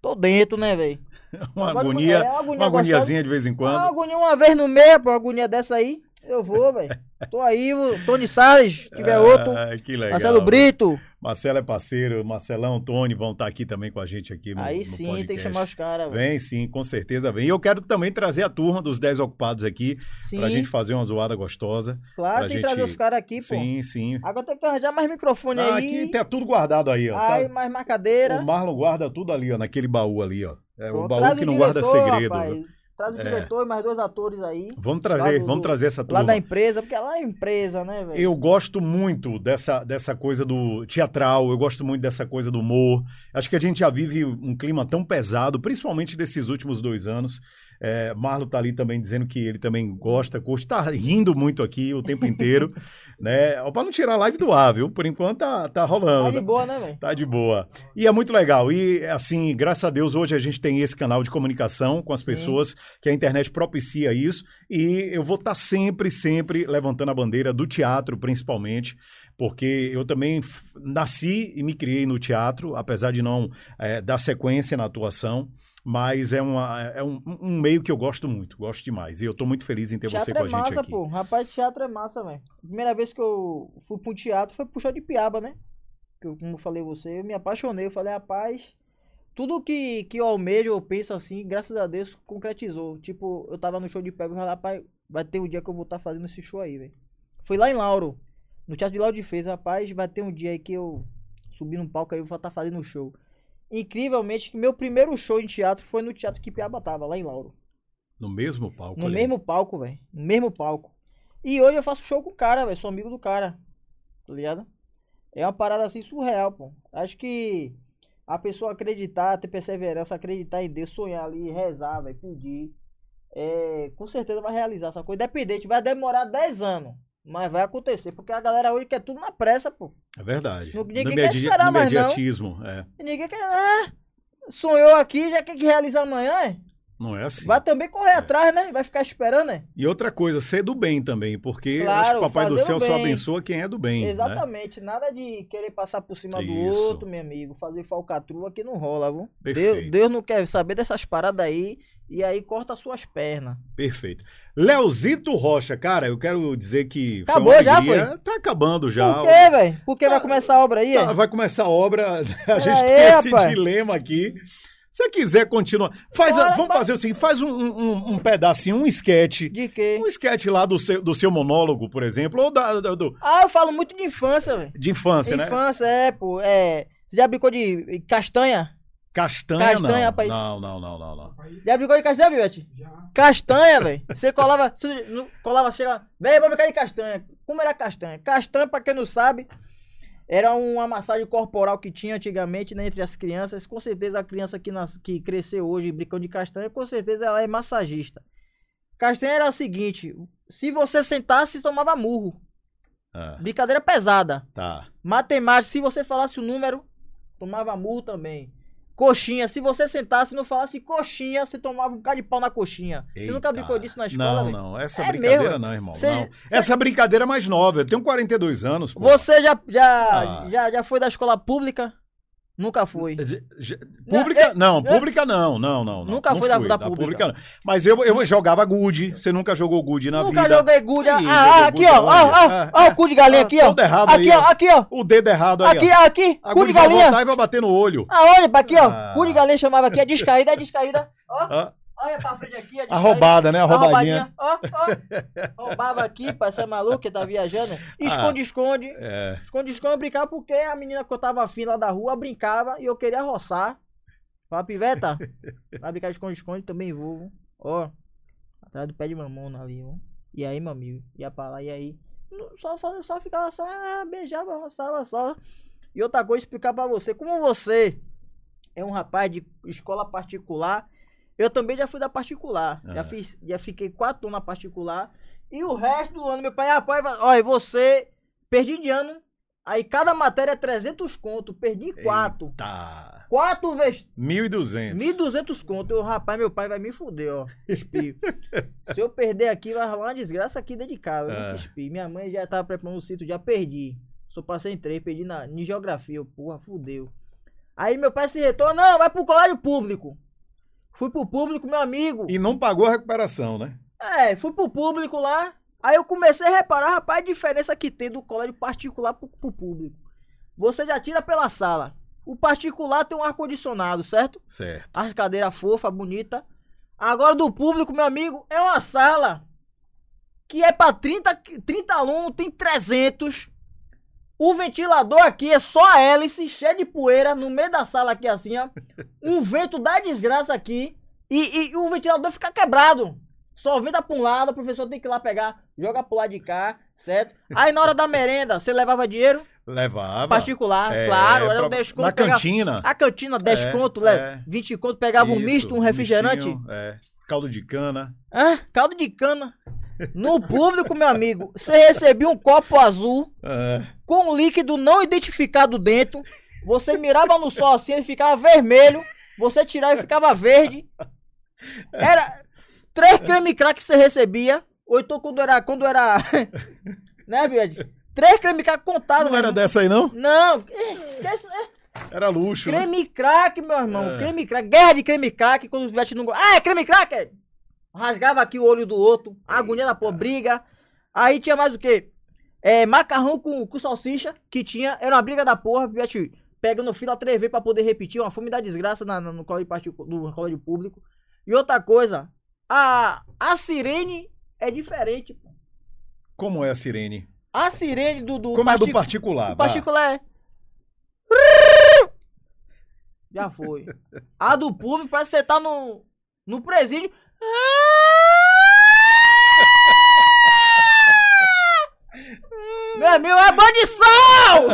tô dentro, né, velho? Uma Agora, agonia, é, uma agonia uma gostosa. agoniazinha de vez em Uma quando. agonia uma vez no mês, pô, uma agonia dessa aí, eu vou, velho. Tô aí, o Tony Salles, se tiver outro. Ah, que legal. Marcelo Brito. Marcelo é parceiro, Marcelão, Tony vão estar aqui também com a gente aqui no aí no sim, podcast. tem que chamar os caras. Vem sim, com certeza vem. E eu quero também trazer a turma dos 10 ocupados aqui, Sim, pra gente fazer uma zoada gostosa. claro, tem que trazer gente- os caras aqui, pô. Sim, sim. Agora tem que arranjar mais microfone Ah, aí. aqui tá tudo guardado aí, ó. tá? Aí, mais marcadeira. O Marlon guarda tudo ali, ó, naquele baú ali, ó. É o baú que não guarda diretor, segredo. rapaz. Traz o É. diretor e mais dois atores aí. Vamos trazer, Lá do- vamos trazer essa Lá turma. da empresa, porque lá é empresa, né, velho? Eu gosto muito dessa, dessa coisa do teatral, eu gosto muito dessa coisa do humor. Acho que a gente já vive um clima tão pesado, principalmente desses últimos dois anos. É, Marlon tá ali também dizendo que ele também gosta, curte, tá rindo muito aqui o tempo inteiro, né? Ó, Pra não tirar a live do ar, viu? Por enquanto tá, tá Tá rolando. de boa, né, velho? Tá de boa. E é muito legal. E, assim, graças a Deus, hoje a gente tem esse canal de comunicação com as pessoas, que a internet propicia isso. E eu vou estar sempre, sempre levantando a bandeira do teatro, principalmente, porque eu também nasci e me criei no teatro, apesar de não eh, dar sequência na atuação. Mas é, uma, é um, um meio que eu gosto muito, gosto demais. E eu tô muito feliz em ter você Teatro com a é gente massa, aqui. pô. Rapaz, teatro é massa, velho. Primeira vez que eu fui um teatro foi pro show de piaba, né? Que eu, como eu falei a você, eu me apaixonei. Eu falei, rapaz, tudo que, que eu almejo, eu penso assim, graças a Deus, concretizou. Tipo, eu tava no show de piaba e falei, rapaz, vai ter um dia que eu vou estar fazendo esse show aí, velho. Foi lá em Lauro, no Teatro de Lauro de Fez. Rapaz, vai ter um dia aí que eu subi no palco aí e vou estar fazendo um show. Incrivelmente, que meu primeiro show em teatro foi no Teatro que Piaba tava, lá em Lauro. No mesmo palco. No ali. mesmo palco, velho. No mesmo palco. E hoje eu faço show com o cara, velho. Sou amigo do cara. Tá ligado? É uma parada assim surreal, pô. Acho que a pessoa acreditar, ter perseverança, acreditar em Deus, sonhar ali, rezar, velho, pedir. É, com certeza vai realizar essa coisa. Independente, vai demorar 10 anos. Mas vai acontecer. Porque a galera hoje quer tudo na pressa, pô. É verdade. Ninguém no quer esperar no mais, não. imediatismo, é. E ninguém quer. Ah, sonhou aqui, já quer que realize amanhã, é? Não é assim. Vai também correr atrás, né? Vai ficar esperando, né? E outra coisa, ser do bem também, porque Claro, acho que o Papai do Céu só abençoa quem é do bem. né? Exatamente, nada de querer passar por cima do Isso. outro, meu amigo. Fazer falcatrua que não rola, viu? Perfeito. Deus, Deus não quer saber dessas paradas aí e aí corta as suas pernas. Perfeito. Leozito Rocha, cara, eu quero dizer que. foi Acabou uma já, alegria. Tá acabando já. Por quê, velho? Porque vai começar a obra aí? Tá, vai começar a obra. A gente aí, tem esse rapaz. dilema aqui. Se você quiser continuar. Faz, Bora, vamos fazer assim: faz um, um, um pedacinho, um sketch. De quê? Um sketch lá do seu, do seu monólogo, por exemplo, ou da, do- do- Ah, eu falo muito de infância, velho. de infância, né? Infância, é, pô. É. Você já brincou de castanha? Castanha, Castanha, não. rapaz. Não, não, não, não, não. Já brincou de castanha, Bivete? Castanha, velho. Você colava, você colava, chega, velho, vamos brincar de castanha. Como era castanha? Castanha, pra quem não sabe, era uma massagem corporal que tinha antigamente né, entre as crianças. Com certeza a criança que, nas, que cresceu hoje brincando de castanha, com certeza ela é massagista. Castanha era o seguinte, se você sentasse, tomava murro. Ah, Brincadeira pesada. tá. Matemática, se você falasse o número, tomava murro também. Coxinha, se você sentasse e não falasse coxinha, você tomava um bocado de pau na coxinha. Você nunca Eita. brincou disso na escola, Não, velho? não. Essa É brincadeira mesmo? não, irmão. Cê- não. cê- Essa brincadeira é mais nova. Eu tenho 42 anos. pô. Você já, já, Ah. já, já foi da escola pública? Nunca z- Pública? Não, pública não, não, não. Nunca foi da- fui, da pública. Mas eu, eu jogava gude. Você nunca jogou gude na Nunca vida? joguei gude. Ah, ah, aqui, ó. onde? Ó, Ah, o cu de galinha ah, aqui, ó. tudo errado Aqui, aí, ó, aqui, ó. O dedo errado aí, Aqui, ó. aqui. Cu de galinha. vai bater no olho. Ah, olha aqui, ó. Ah. Cu de galinha chamava aqui. É descaída, é descaída. Ó, Ah, olha pra frente aqui. A roubada, né? A roubadinha. Ó, ó. Roubava aqui, pra maluco, que tá viajando. Esconde, esconde. É. Esconde, esconde, eu brincava porque a menina que eu tava afim lá da rua brincava e eu queria roçar. Fala, piveta, vai brincar de esconde, esconde, também vou. Ó, atrás do pé de mamona ali, ó. E aí, meu amigo, ia pra lá, e aí? Só, só, só ficava só, ah, beijava, roçava só. E outra coisa, explicar pra você, como você é um rapaz de escola particular, eu também já fui da particular. Já, Ah. fiz, já fiquei quatro anos na particular. E o resto do ano, meu pai, ah, vai- olha, você, perdi de ano, aí cada matéria é 300 conto, perdi quatro. Tá. Quatro vezes 1.200. 1.200 conto. Eu, rapaz, meu pai vai me fuder, ó. Espio. Se eu perder aqui, vai rolar uma desgraça aqui dentro de casa. É. É. Espio. Minha mãe já tava preparando o cinto, já perdi. Só passei em três, perdi na, em geografia. Eu, porra, fudeu. Aí meu pai se retornou, não, vai pro colégio público. Fui pro público, meu amigo. E não pagou a recuperação, né? É, fui pro público lá. Aí eu comecei a reparar, rapaz, a diferença que tem do colégio particular pro, pro público. Você já tira pela sala. O particular tem um ar-condicionado, certo? Certo. As cadeiras fofas, bonita. Agora do público, meu amigo, é uma sala que é pra 30, 30 alunos, tem 300. O ventilador aqui é só a hélice, cheia de poeira, no meio da sala aqui assim, ó. Um vento da desgraça aqui. E, e o ventilador fica quebrado. Só venta pra um lado, o professor tem que ir lá pegar, joga pro lado de cá, certo? Aí na hora da merenda, você levava dinheiro? Levava. Particular, É, claro, era pra- um 10 Na cantina. a cantina, 10 É, conto, é. 20 conto, pegava um Isso, misto, um refrigerante. mistinho, é. Caldo de cana. Ah, caldo de cana. No público, meu amigo, você recebia um copo azul É. com um líquido não identificado dentro. Você mirava no sol assim, ele ficava vermelho. Você tirava e ficava verde. Era três creme crack que você recebia. Ou então quando era. Quando era. né, Biad? Três creme crack contados. Não era dessa aí, não? Não, esquece. eh, Era luxo. né? Creme crack, meu irmão. É. Creme crack. Guerra de creme crack. Quando o Vete não. Ah, é creme crack! Rasgava aqui o olho do outro. Agonia da porra, briga. Aí tinha mais o quê? É, macarrão com, com salsicha, que tinha. Era uma briga da porra. o Vete pegando fila três vezes pra poder repetir. Uma fome da desgraça na, na- no colégio, particu- colégio público. E outra coisa. A, a sirene é diferente. pô. Como é a sirene? A sirene do. do Como é a do partic- particular? o particular é. Já foi. A do público parece que você tá no, no presídio. Meu amigo, é bandição!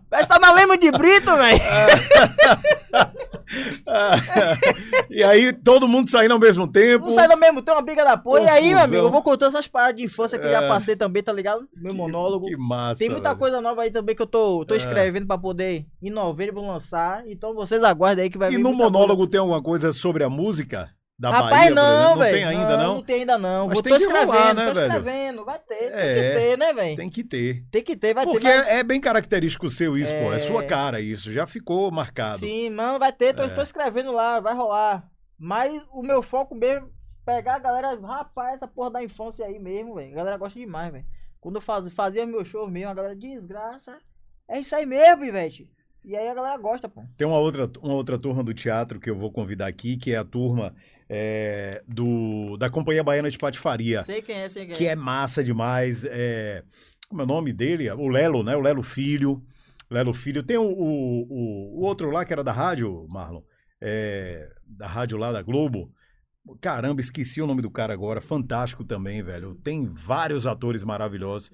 Parece tá na lema de Brito, velho. e aí, todo mundo saindo ao mesmo tempo. Não sai do mesmo, tem uma briga da porra. E aí, meu amigo, eu vou contando essas paradas de infância que eu já É. passei também, tá ligado? Meu monólogo. Que massa. Tem muita velho. coisa nova aí também que eu tô, tô É. escrevendo pra poder em novembro lançar. Então vocês aguardem aí que vai E vir no muita coisa. monólogo tem alguma coisa sobre a música da Rapaz, Bahia? não, velho. tem ainda, não? Não tem ainda, não. Mas Vou, tem tô que escrevendo, rolar, né, tô velho? escrevendo. Vai ter, tem É. que ter, né, velho? Tem... Tem que ter. que ter, vai Porque ter. Mas... é, é bem característico seu isso, pô. É É. sua cara isso. Já ficou marcado. Sim, mano, vai ter. Tô, É. tô escrevendo lá, vai rolar. Mas o meu foco mesmo é pegar a galera. Rapaz, essa porra da infância aí mesmo, velho. A galera gosta demais, velho. Quando eu faz, fazia meu show mesmo, a galera, desgraça. É isso aí mesmo, Ivete. E aí a galera gosta, pô. Tem uma outra, uma outra turma do teatro que eu vou convidar aqui, que é a turma é, do, da Companhia Baiana de Patifaria. Sei quem é, sei quem que é massa demais. É, como é o nome dele? O Lelo, né? O Lelo Filho. Lelo Filho. Tem o, o, o- o outro lá que era da rádio, Marlon. É, da rádio lá da Globo. Caramba, esqueci o nome do cara agora. Fantástico também, velho. Tem vários atores maravilhosos.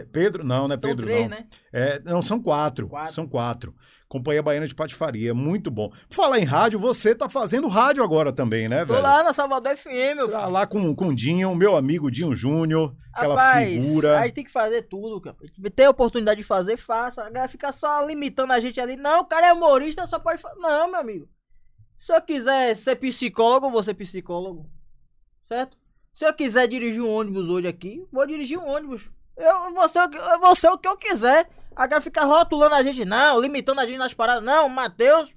É, Pedro, não, não é São Pedro, três, não. né? É, não, são quatro, Quatro. São quatro. Companhia Baiana de Patifaria, muito bom. Falar em rádio, você tá fazendo rádio agora também, né, Tô velho? lá na Salvador FM, meu Tá filho. lá com, com o Dinho, meu amigo Dinho Júnior, aquela Rapaz, figura. a gente tem que fazer tudo, cara. Tem a oportunidade de fazer, faça. A galera fica só limitando a gente ali. Não, o cara é humorista, só pode fazer. Não, meu amigo. Se eu quiser ser psicólogo, vou ser psicólogo. Certo? Se eu quiser dirigir um ônibus hoje aqui, vou dirigir um ônibus. Eu vou ser o que eu, vou ser o, que eu quiser. A galera fica rotulando a gente, não, limitando a gente nas paradas. Não, Matheus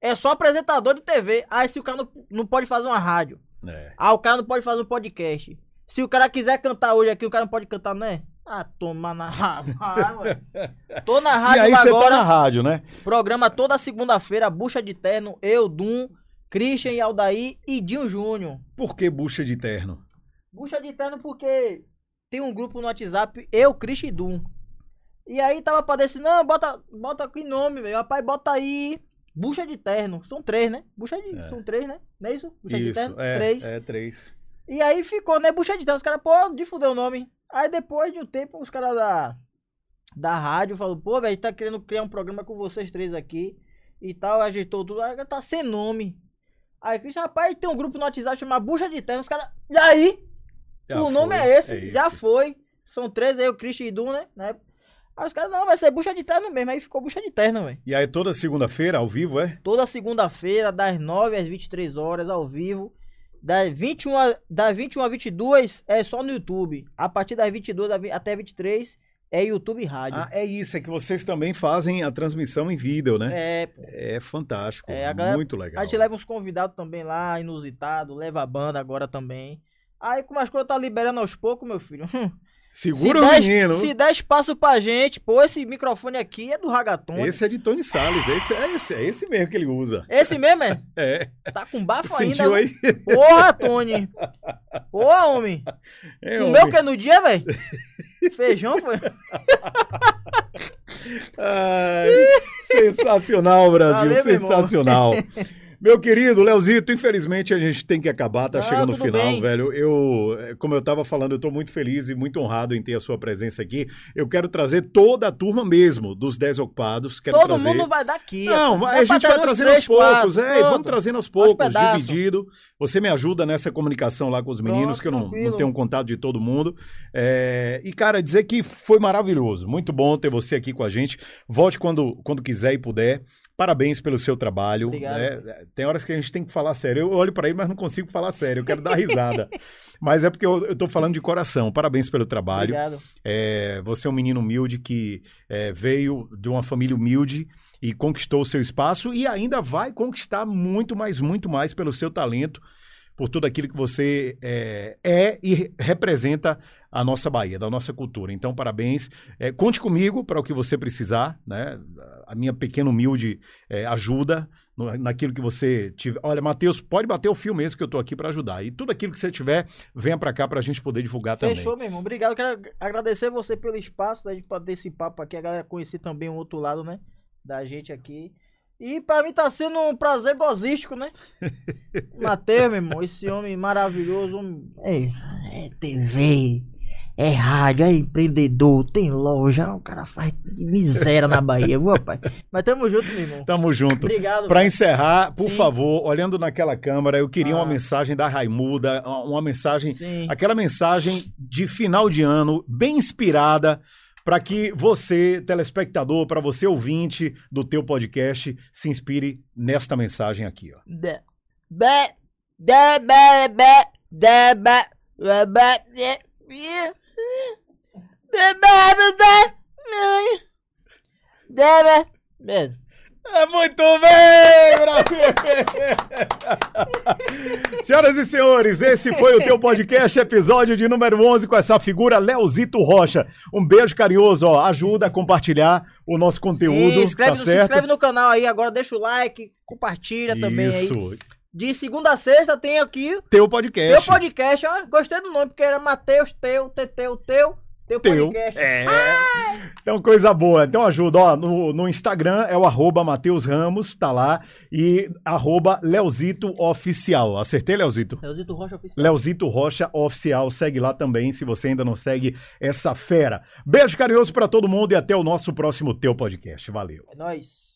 é só apresentador de TV. Aí se o cara não, não pode fazer uma rádio. É. Ah, o cara não pode fazer um podcast. Se o cara quiser cantar hoje aqui, o cara não pode cantar, né? Ah, toma na rádio. Tô na E rádio aí lá você tá agora. na rádio, né? Programa toda segunda-feira, Bucha de Terno, eu, Dum, Christian e Aldair e Dinho Júnior. Por que bucha de terno? Bucha de Terno porque tem um grupo no WhatsApp, eu, Christian e Dum. E aí tava pra descer, não, bota, bota aqui nome, velho. Rapaz, bota aí. Bucha de Terno. São três, né? Bucha de. É. São três, né? Não é isso? Bucha de Isso, Terno? é, três. é três. E aí ficou, né, bucha de terno. Os caras, pô, de fuder o nome. Aí depois de um tempo, os caras da, da rádio falaram, pô, velho, tá querendo criar um programa com vocês três aqui. E tal, ajeitou tudo. Aí tá sem nome. Aí Cristian, rapaz, tem um grupo no WhatsApp chamado Bucha de Terno. Os caras, e aí? Já o nome foi, é esse, já esse. foi. São três aí, o Christian e Dum, né? né? Aí os caras, não, vai ser Bucha de Terno mesmo. Aí ficou Bucha de Terno, velho. E aí toda segunda-feira, ao vivo, é? Toda segunda-feira, das 9 às 23 horas, ao vivo. Das 21, a, das 21 a 22 é só no YouTube. A partir das 22 a vi- até 23 é YouTube e Rádio. Ah, é isso, é que vocês também fazem a transmissão em vídeo, né? É, pô. É, fantástico, É, galera- muito legal. A gente leva uns convidados também lá, inusitado, leva a banda agora também. Aí, como as coisas tá liberando aos poucos, meu filho. Segura se o der, menino. Se der espaço pra gente, pô, esse microfone aqui é do Ragaton. Esse, Esse é de Tony Salles, esse é esse, é esse mesmo que ele usa. mesmo é? É, Tá com bafo ainda. sentiu aí? Porra, Tony. Porra, homem. É, Comeu o homem. que no dia, velho? Feijão foi? Ai, sensacional, Brasil, Valeu, sensacional. Meu querido Leozito, infelizmente a gente tem que acabar, tá Não, chegando no final, bem. velho. Eu, eh, como eu tava falando, eu tô muito feliz e muito honrado em ter a sua presença aqui. Eu quero trazer toda a turma mesmo dos 10 ocupados. Quero Todo trazer... mundo vai daqui. Não, a pra gente vai trazendo aos poucos, quatro, é, pronto. vamos trazendo aos poucos, dividido. Você me ajuda nessa comunicação lá com os meninos, Pronto, que eu não, não tenho um contato de todo mundo. É, e, cara, dizer que foi maravilhoso. Muito bom ter você aqui com a gente. Volte quando, quando quiser e puder. Parabéns pelo seu trabalho. Obrigado. né? Tem horas que a gente tem que falar sério. Eu olho pra ele, mas não consigo falar sério. Eu quero dar risada. mas é porque eu, tô falando de coração. Parabéns pelo trabalho. Obrigado. É, você é um menino humilde que é, veio de uma família humilde e conquistou o seu espaço e ainda vai conquistar muito mais, muito mais pelo seu talento, por tudo aquilo que você é, é e re- representa a nossa Bahia, da nossa cultura. Então, parabéns. É, conte comigo para o que você precisar, né? A minha pequena humilde é, ajuda no- naquilo que você tiver. Olha, Matheus, pode bater o fio mesmo que eu tô aqui para ajudar. E tudo aquilo que você tiver, venha para cá para a gente poder divulgar também. Fechou, meu irmão. Obrigado. Quero agradecer você pelo espaço, gente poder esse papo aqui, a galera conhecer também o outro lado, né? Da gente aqui. E pra mim tá sendo um prazer gozístico, né? Matheus, meu irmão, esse homem maravilhoso. É, isso, é TV, é rádio, é empreendedor, tem loja. O cara faz miséria na Bahia, viu, rapaz? Mas tamo junto, meu irmão. Tamo junto. Obrigado. Para velho. encerrar, por Sim. favor, olhando naquela câmera, eu queria uma Ah. mensagem da Raimuda, uma mensagem, Sim. aquela mensagem de final de ano, bem inspirada, para que você, telespectador, para você ouvinte do teu podcast, se inspire nesta mensagem aqui, ó. É muito bem, Brasil! Senhoras e senhores, esse foi o teu podcast, episódio de número 11 com essa figura Leozito Rocha. Um beijo carinhoso, ó. Ajuda a compartilhar o nosso conteúdo, Sim, inscreve, tá no, se certo? inscreve no canal aí, agora deixa o like, compartilha também aí. Isso. De segunda a sexta tem aqui Teu teu podcast. podcast, ó, gostei do nome, porque era Mateus, teu, teteu, teu, Teu teu. podcast. É. Então, coisa boa. Então, ajuda. Ó, no, no Instagram é o arroba Matheus Ramos, tá lá. E arroba Leozito Oficial. Acertei, Leozito? Leozito Rocha Oficial. Leozito Rocha Oficial. Segue lá também, se você ainda não segue essa fera. Beijo carinhoso pra todo mundo e até o nosso próximo Teu Podcast. Valeu. É nóis.